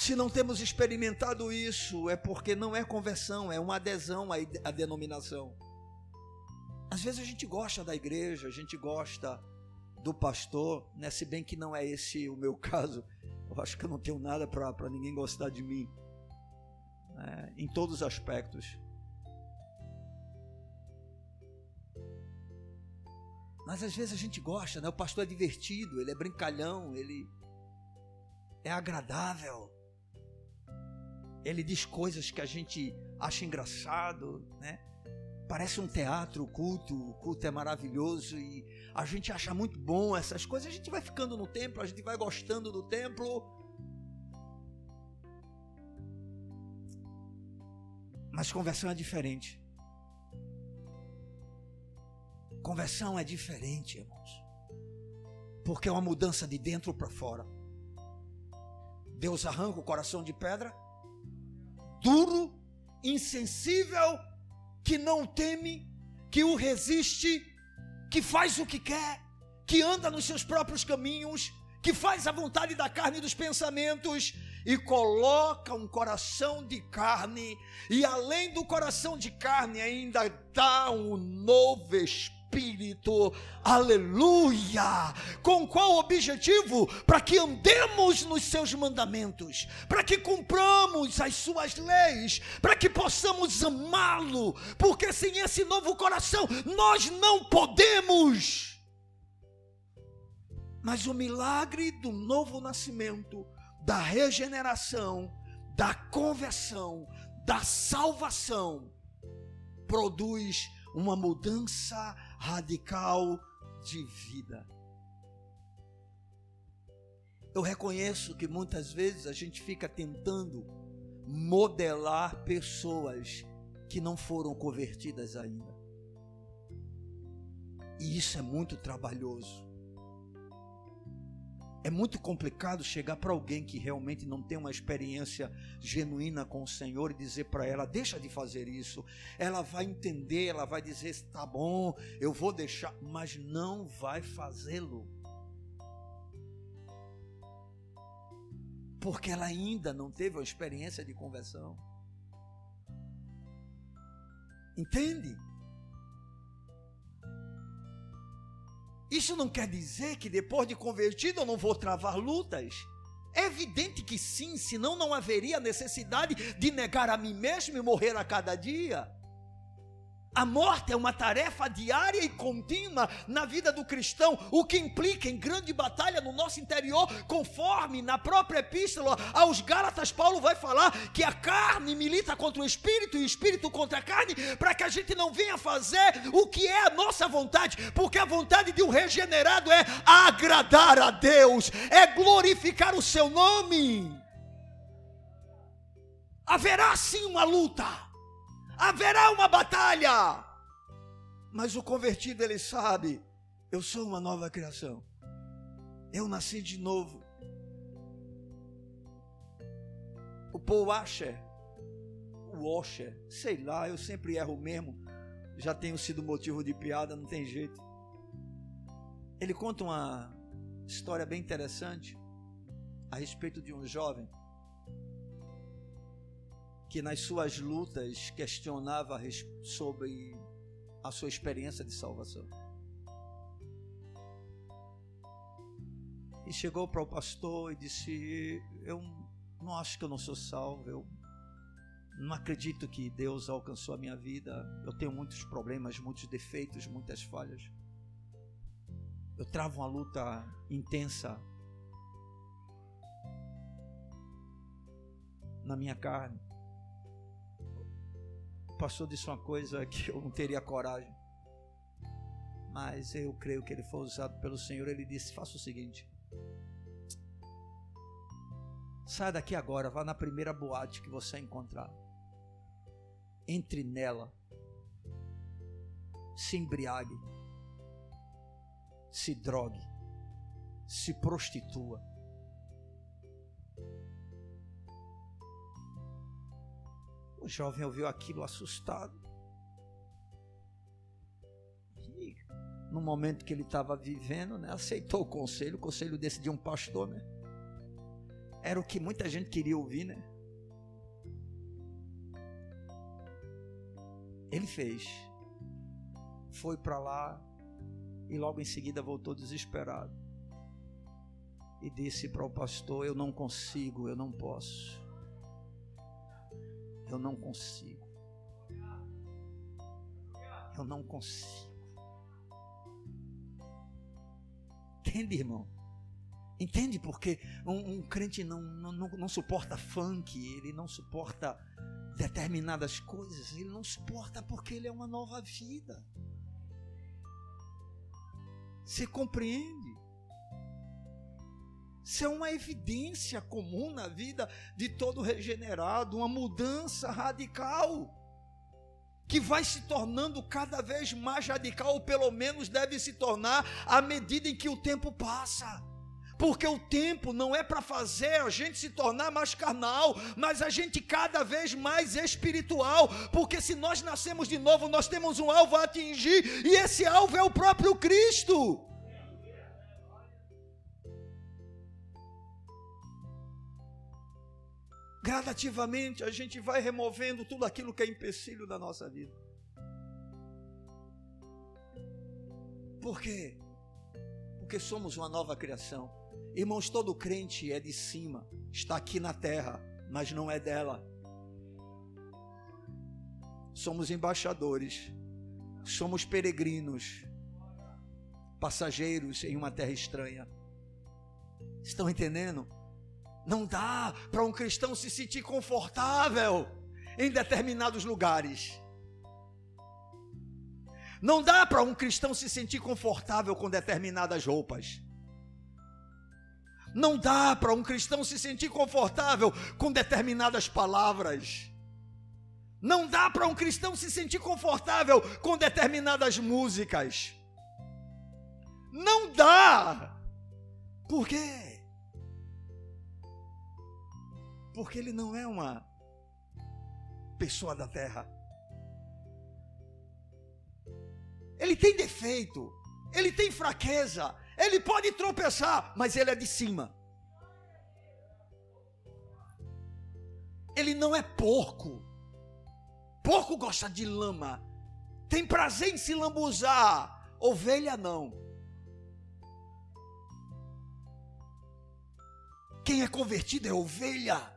Se não temos experimentado isso, é porque não é conversão, é uma adesão à, denominação. Às vezes a gente gosta da igreja, a gente gosta do pastor, né? se bem que não é esse o meu caso. Eu acho que eu não tenho nada para ninguém gostar de mim, né? em todos os aspectos. Mas às vezes a gente gosta, né? O pastor é divertido, ele é brincalhão, ele é agradável ele diz coisas que a gente acha engraçado, né? Parece um teatro, o culto, o culto é maravilhoso e a gente acha muito bom essas coisas. A gente vai ficando no templo, a gente vai gostando do templo. Mas conversão é diferente. Conversão é diferente, irmãos. Porque é uma mudança de dentro para fora. Deus arranca o coração de pedra duro, insensível, que não teme, que o resiste, que faz o que quer, que anda nos seus próprios caminhos, que faz a vontade da carne e dos pensamentos e coloca um coração de carne, e além do coração de carne, ainda dá um novo espírito Espírito, aleluia! Com qual objetivo? Para que andemos nos seus mandamentos, para que cumpramos as suas leis, para que possamos amá-lo, porque sem esse novo coração nós não podemos. Mas o milagre do novo nascimento, da regeneração, da conversão, da salvação, produz uma mudança radical de vida. Eu reconheço que muitas vezes a gente fica tentando modelar pessoas que não foram convertidas ainda. E isso é muito trabalhoso. É muito complicado chegar para alguém que realmente não tem uma experiência genuína com o Senhor e dizer para ela: deixa de fazer isso. Ela vai entender, ela vai dizer: está bom, eu vou deixar, mas não vai fazê-lo. Porque ela ainda não teve uma experiência de conversão. Entende? Isso não quer dizer que depois de convertido eu não vou travar lutas. É evidente que sim, senão não haveria necessidade de negar a mim mesmo e morrer a cada dia. A morte é uma tarefa diária e contínua na vida do cristão, o que implica em grande batalha no nosso interior, conforme na própria epístola aos Gálatas, Paulo vai falar que a carne milita contra o espírito e o espírito contra a carne, para que a gente não venha fazer o que é a nossa vontade, porque a vontade de um regenerado é agradar a Deus, é glorificar o seu nome. Haverá sim uma luta haverá uma batalha. Mas o convertido ele sabe, eu sou uma nova criação. Eu nasci de novo. O Paul Washer, o Washer, sei lá, eu sempre erro mesmo. Já tenho sido motivo de piada, não tem jeito. Ele conta uma história bem interessante a respeito de um jovem que nas suas lutas questionava sobre a sua experiência de salvação. E chegou para o pastor e disse: Eu não acho que eu não sou salvo, eu não acredito que Deus alcançou a minha vida. Eu tenho muitos problemas, muitos defeitos, muitas falhas. Eu travo uma luta intensa na minha carne pastor disse uma coisa que eu não teria coragem. Mas eu creio que ele foi usado pelo Senhor. Ele disse: faça o seguinte. Saia daqui agora, vá na primeira boate que você encontrar. Entre nela. Se embriague. Se drogue. Se prostitua O jovem ouviu aquilo assustado. E no momento que ele estava vivendo, né, aceitou o conselho, o conselho desse de um pastor, né? Era o que muita gente queria ouvir, né? Ele fez. Foi para lá e logo em seguida voltou desesperado. E disse para o pastor: Eu não consigo, eu não posso. Eu não consigo. Eu não consigo. Entende, irmão? Entende porque um, um crente não, não, não, suporta funk, ele não suporta determinadas coisas, ele não suporta porque ele é uma nova vida. Você compreende? Isso é uma evidência comum na vida de todo regenerado, uma mudança radical que vai se tornando cada vez mais radical, ou pelo menos deve se tornar à medida em que o tempo passa. Porque o tempo não é para fazer a gente se tornar mais carnal, mas a gente cada vez mais espiritual. Porque se nós nascemos de novo, nós temos um alvo a atingir, e esse alvo é o próprio Cristo. Gradativamente a gente vai removendo tudo aquilo que é empecilho da nossa vida. Por quê? Porque somos uma nova criação. Irmãos, todo crente é de cima, está aqui na terra, mas não é dela. Somos embaixadores, somos peregrinos, passageiros em uma terra estranha. Estão entendendo? Não dá para um cristão se sentir confortável em determinados lugares. Não dá para um cristão se sentir confortável com determinadas roupas. Não dá para um cristão se sentir confortável com determinadas palavras. Não dá para um cristão se sentir confortável com determinadas músicas. Não dá. Por quê? Porque ele não é uma pessoa da terra. Ele tem defeito, ele tem fraqueza, ele pode tropeçar, mas ele é de cima. Ele não é porco. Porco gosta de lama, tem prazer em se lambuzar. Ovelha não. Quem é convertido é ovelha.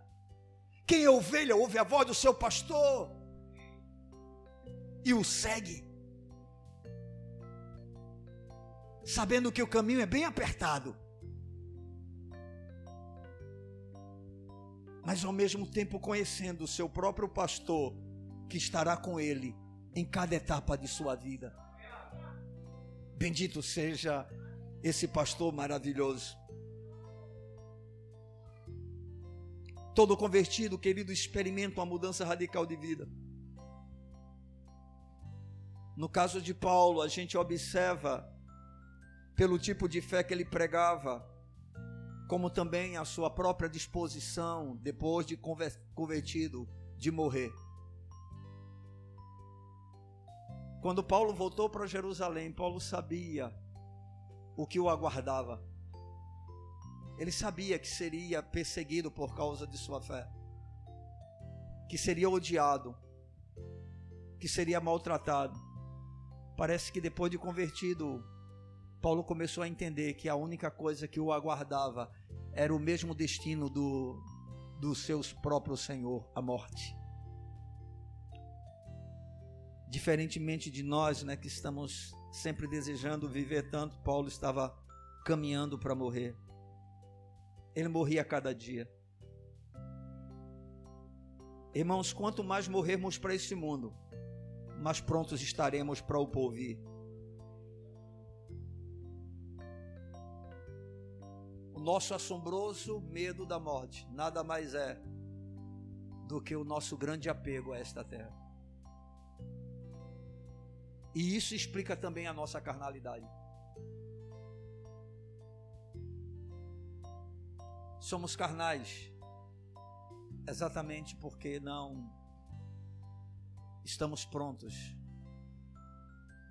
Quem é ovelha ouve a voz do seu pastor. e o segue. Sabendo que o caminho é bem apertado. Mas ao mesmo tempo conhecendo o seu próprio pastor que estará com ele em cada etapa de sua vida. Bendito seja esse pastor maravilhoso. Todo convertido, querido, experimenta uma mudança radical de vida. No caso de Paulo, a gente observa, pelo tipo de fé que ele pregava, como também a sua própria disposição, depois de convertido, de morrer. Quando Paulo voltou para Jerusalém, Paulo sabia o que o aguardava. Ele sabia que seria perseguido por causa de sua fé, que seria odiado, que seria maltratado. Parece que depois de convertido, Paulo começou a entender que a única coisa que o aguardava era o mesmo destino do, do seu próprio Senhor, a morte. Diferentemente de nós, né, que estamos sempre desejando viver tanto, Paulo estava caminhando para morrer. Ele morria a cada dia. Irmãos, quanto mais morrermos para esse mundo, mais prontos estaremos para o porvir. O nosso assombroso medo da morte nada mais é do que o nosso grande apego a esta terra. E isso explica também a nossa carnalidade. Somos carnais exatamente porque não estamos prontos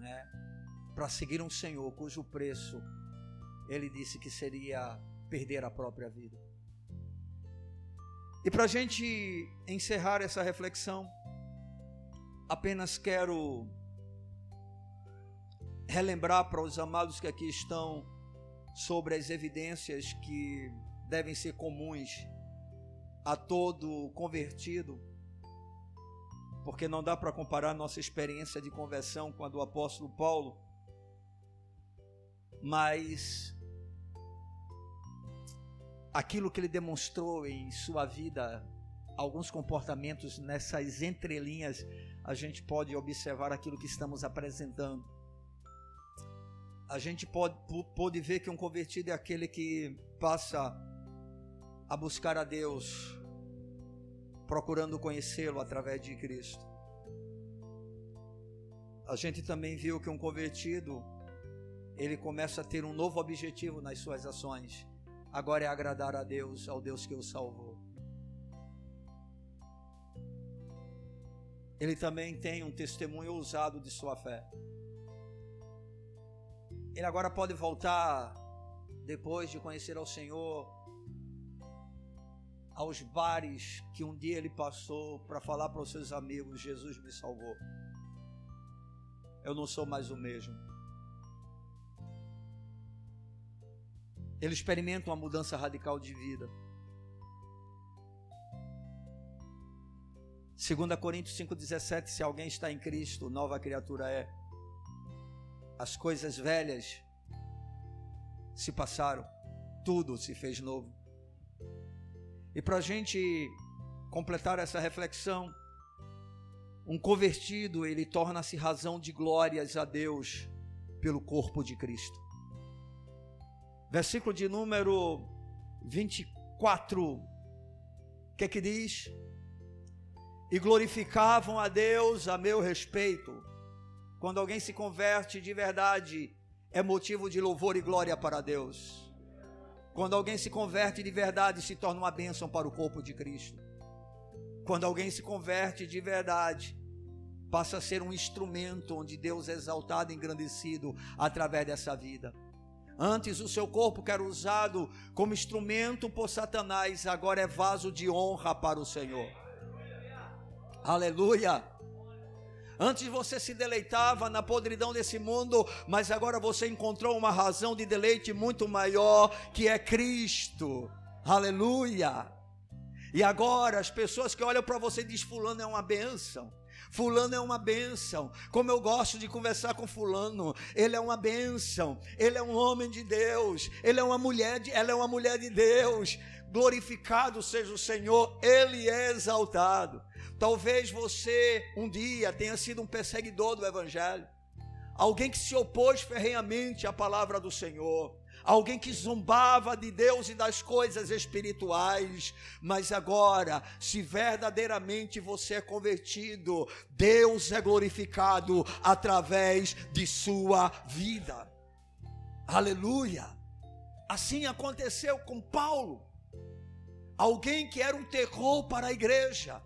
né, para seguir um Senhor cujo preço ele disse que seria perder a própria vida. E para a gente encerrar essa reflexão, apenas quero relembrar para os amados que aqui estão sobre as evidências que devem ser comuns a todo convertido, porque não dá para comparar nossa experiência de conversão com a do apóstolo Paulo, mas aquilo que ele demonstrou em sua vida, alguns comportamentos nessas entrelinhas, a gente pode observar aquilo que estamos apresentando. A gente pode, pode ver que um convertido é aquele que passa a buscar a Deus, procurando conhecê-lo através de Cristo. A gente também viu que um convertido, ele começa a ter um novo objetivo nas suas ações. Agora é agradar a Deus, ao Deus que o salvou. Ele também tem um testemunho ousado de sua fé. Ele agora pode voltar, depois de conhecer ao Senhor, aos bares que um dia ele passou para falar para os seus amigos: Jesus me salvou. Eu não sou mais o mesmo. Ele experimenta uma mudança radical de vida. 2 Coríntios 5,17: Se alguém está em Cristo, nova criatura é as coisas velhas se passaram, tudo se fez novo. E para a gente completar essa reflexão, um convertido ele torna-se razão de glórias a Deus pelo corpo de Cristo. Versículo de número 24, o que é que diz? E glorificavam a Deus a meu respeito quando alguém se converte de verdade, é motivo de louvor e glória para Deus. Quando alguém se converte de verdade, se torna uma bênção para o corpo de Cristo. Quando alguém se converte de verdade, passa a ser um instrumento onde Deus é exaltado e engrandecido através dessa vida. Antes o seu corpo que era usado como instrumento por Satanás, agora é vaso de honra para o Senhor. Aleluia. Antes você se deleitava na podridão desse mundo, mas agora você encontrou uma razão de deleite muito maior, que é Cristo. Aleluia. E agora as pessoas que olham para você diz fulano é uma benção. Fulano é uma bênção. Como eu gosto de conversar com Fulano, ele é uma bênção. Ele é um homem de Deus. Ele é uma mulher de, ela é uma mulher de Deus. Glorificado seja o Senhor, ele é exaltado. Talvez você um dia tenha sido um perseguidor do evangelho. Alguém que se opôs ferrenhamente à palavra do Senhor alguém que zombava de Deus e das coisas espirituais, mas agora, se verdadeiramente você é convertido, Deus é glorificado através de sua vida. Aleluia! Assim aconteceu com Paulo, alguém que era um terror para a igreja,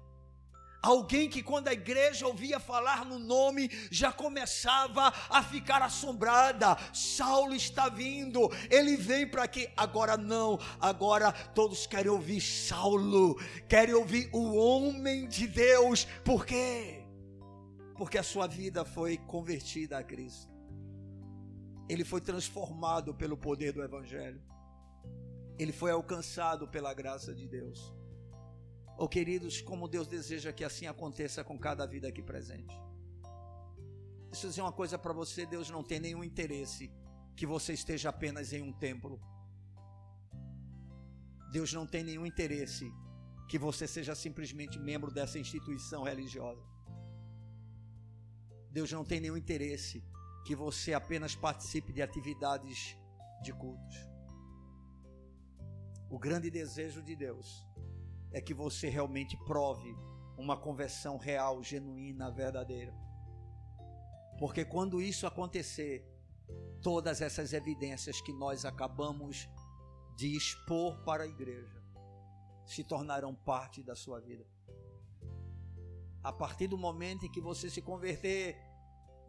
Alguém que, quando a igreja ouvia falar no nome, já começava a ficar assombrada. Saulo está vindo, ele vem para quê? Agora não, agora todos querem ouvir Saulo, querem ouvir o homem de Deus. Por quê? Porque a sua vida foi convertida a Cristo. Ele foi transformado pelo poder do Evangelho. Ele foi alcançado pela graça de Deus. Oh, queridos, como Deus deseja que assim aconteça com cada vida aqui presente. Deixa eu dizer uma coisa para você: Deus não tem nenhum interesse que você esteja apenas em um templo. Deus não tem nenhum interesse que você seja simplesmente membro dessa instituição religiosa. Deus não tem nenhum interesse que você apenas participe de atividades de cultos. O grande desejo de Deus é que você realmente prove uma conversão real, genuína, verdadeira. Porque quando isso acontecer, todas essas evidências que nós acabamos de expor para a igreja se tornarão parte da sua vida. A partir do momento em que você se converter,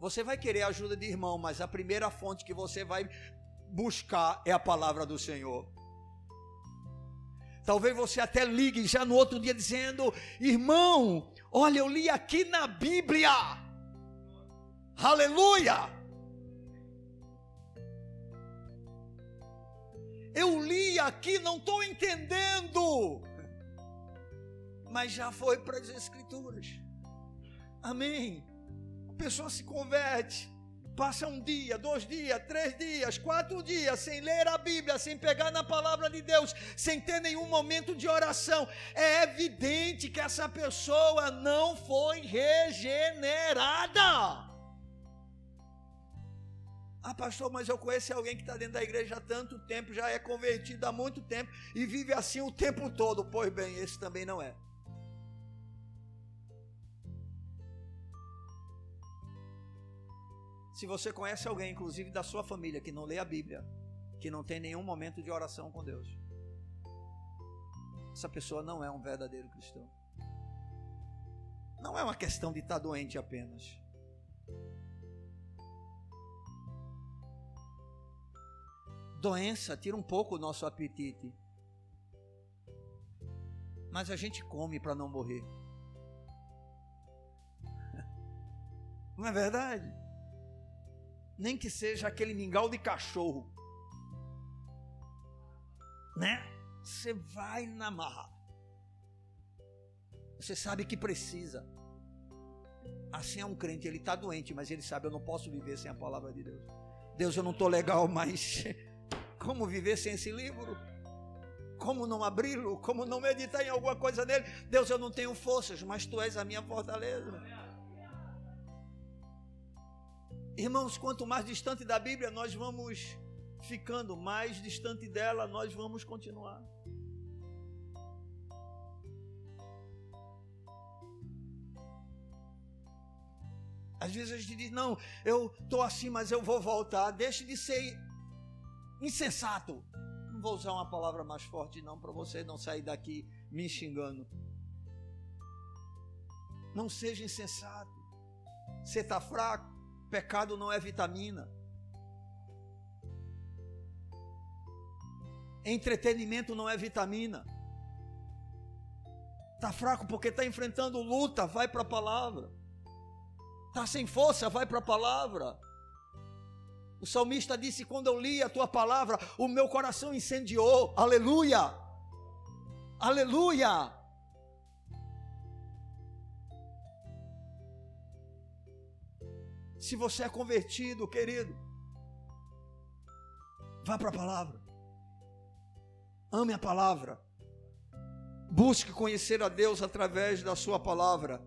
você vai querer a ajuda de irmão, mas a primeira fonte que você vai buscar é a palavra do Senhor. Talvez você até ligue já no outro dia dizendo: irmão, olha, eu li aqui na Bíblia. Aleluia! Eu li aqui, não estou entendendo. Mas já foi para as Escrituras. Amém. A pessoa se converte. Passa um dia, dois dias, três dias, quatro dias sem ler a Bíblia, sem pegar na palavra de Deus, sem ter nenhum momento de oração. É evidente que essa pessoa não foi regenerada. Ah, pastor, mas eu conheço alguém que está dentro da igreja há tanto tempo, já é convertido há muito tempo e vive assim o tempo todo. Pois bem, esse também não é. Se você conhece alguém, inclusive da sua família, que não lê a Bíblia, que não tem nenhum momento de oração com Deus, essa pessoa não é um verdadeiro cristão. Não é uma questão de estar doente apenas. Doença tira um pouco o nosso apetite. Mas a gente come para não morrer. Não é verdade? Nem que seja aquele mingau de cachorro, né? Você vai na marra. Você sabe que precisa. Assim é um crente, ele está doente, mas ele sabe, eu não posso viver sem a palavra de Deus. Deus, eu não estou legal, mas como viver sem esse livro? Como não abri-lo? Como não meditar em alguma coisa nele? Deus, eu não tenho forças, mas tu és a minha fortaleza. Irmãos, quanto mais distante da Bíblia nós vamos ficando, mais distante dela nós vamos continuar. Às vezes a gente diz: Não, eu estou assim, mas eu vou voltar. Deixe de ser insensato. Não vou usar uma palavra mais forte, não, para você não sair daqui me xingando. Não seja insensato. Você está fraco? Pecado não é vitamina. Entretenimento não é vitamina. Está fraco porque está enfrentando luta, vai para a palavra. Está sem força, vai para a palavra. O salmista disse: Quando eu li a tua palavra, o meu coração incendiou. Aleluia! Aleluia! Se você é convertido, querido, vá para a palavra. Ame a palavra. Busque conhecer a Deus através da sua palavra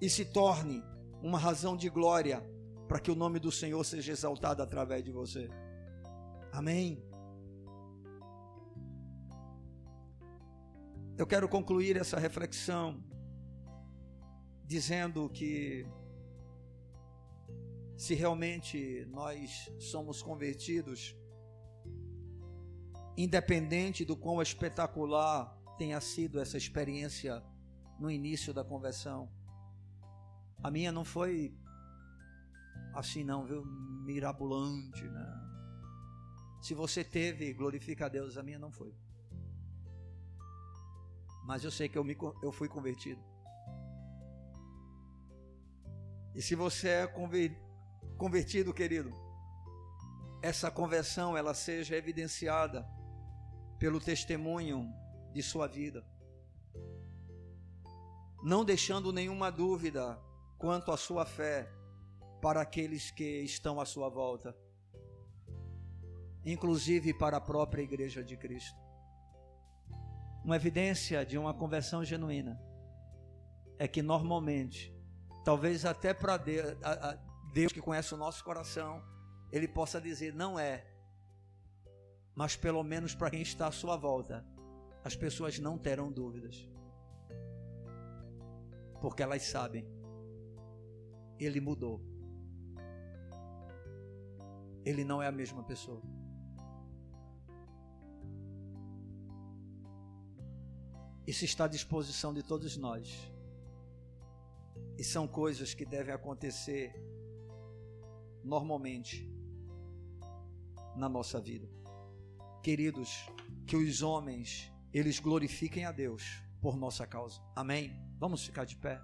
e se torne uma razão de glória para que o nome do Senhor seja exaltado através de você. Amém. Eu quero concluir essa reflexão dizendo que se realmente nós somos convertidos, independente do quão espetacular tenha sido essa experiência no início da conversão, a minha não foi assim não, viu? Mirabolante, né? Se você teve, glorifica a Deus, a minha não foi. Mas eu sei que eu, me, eu fui convertido. E se você é convertido, querido, essa conversão ela seja evidenciada pelo testemunho de sua vida, não deixando nenhuma dúvida quanto à sua fé para aqueles que estão à sua volta, inclusive para a própria igreja de Cristo. Uma evidência de uma conversão genuína é que normalmente, talvez até para Deus, Deus que conhece o nosso coração, ele possa dizer não é, mas pelo menos para quem está à sua volta, as pessoas não terão dúvidas, porque elas sabem, ele mudou, ele não é a mesma pessoa. Isso está à disposição de todos nós. E são coisas que devem acontecer normalmente na nossa vida. Queridos, que os homens eles glorifiquem a Deus por nossa causa. Amém. Vamos ficar de pé.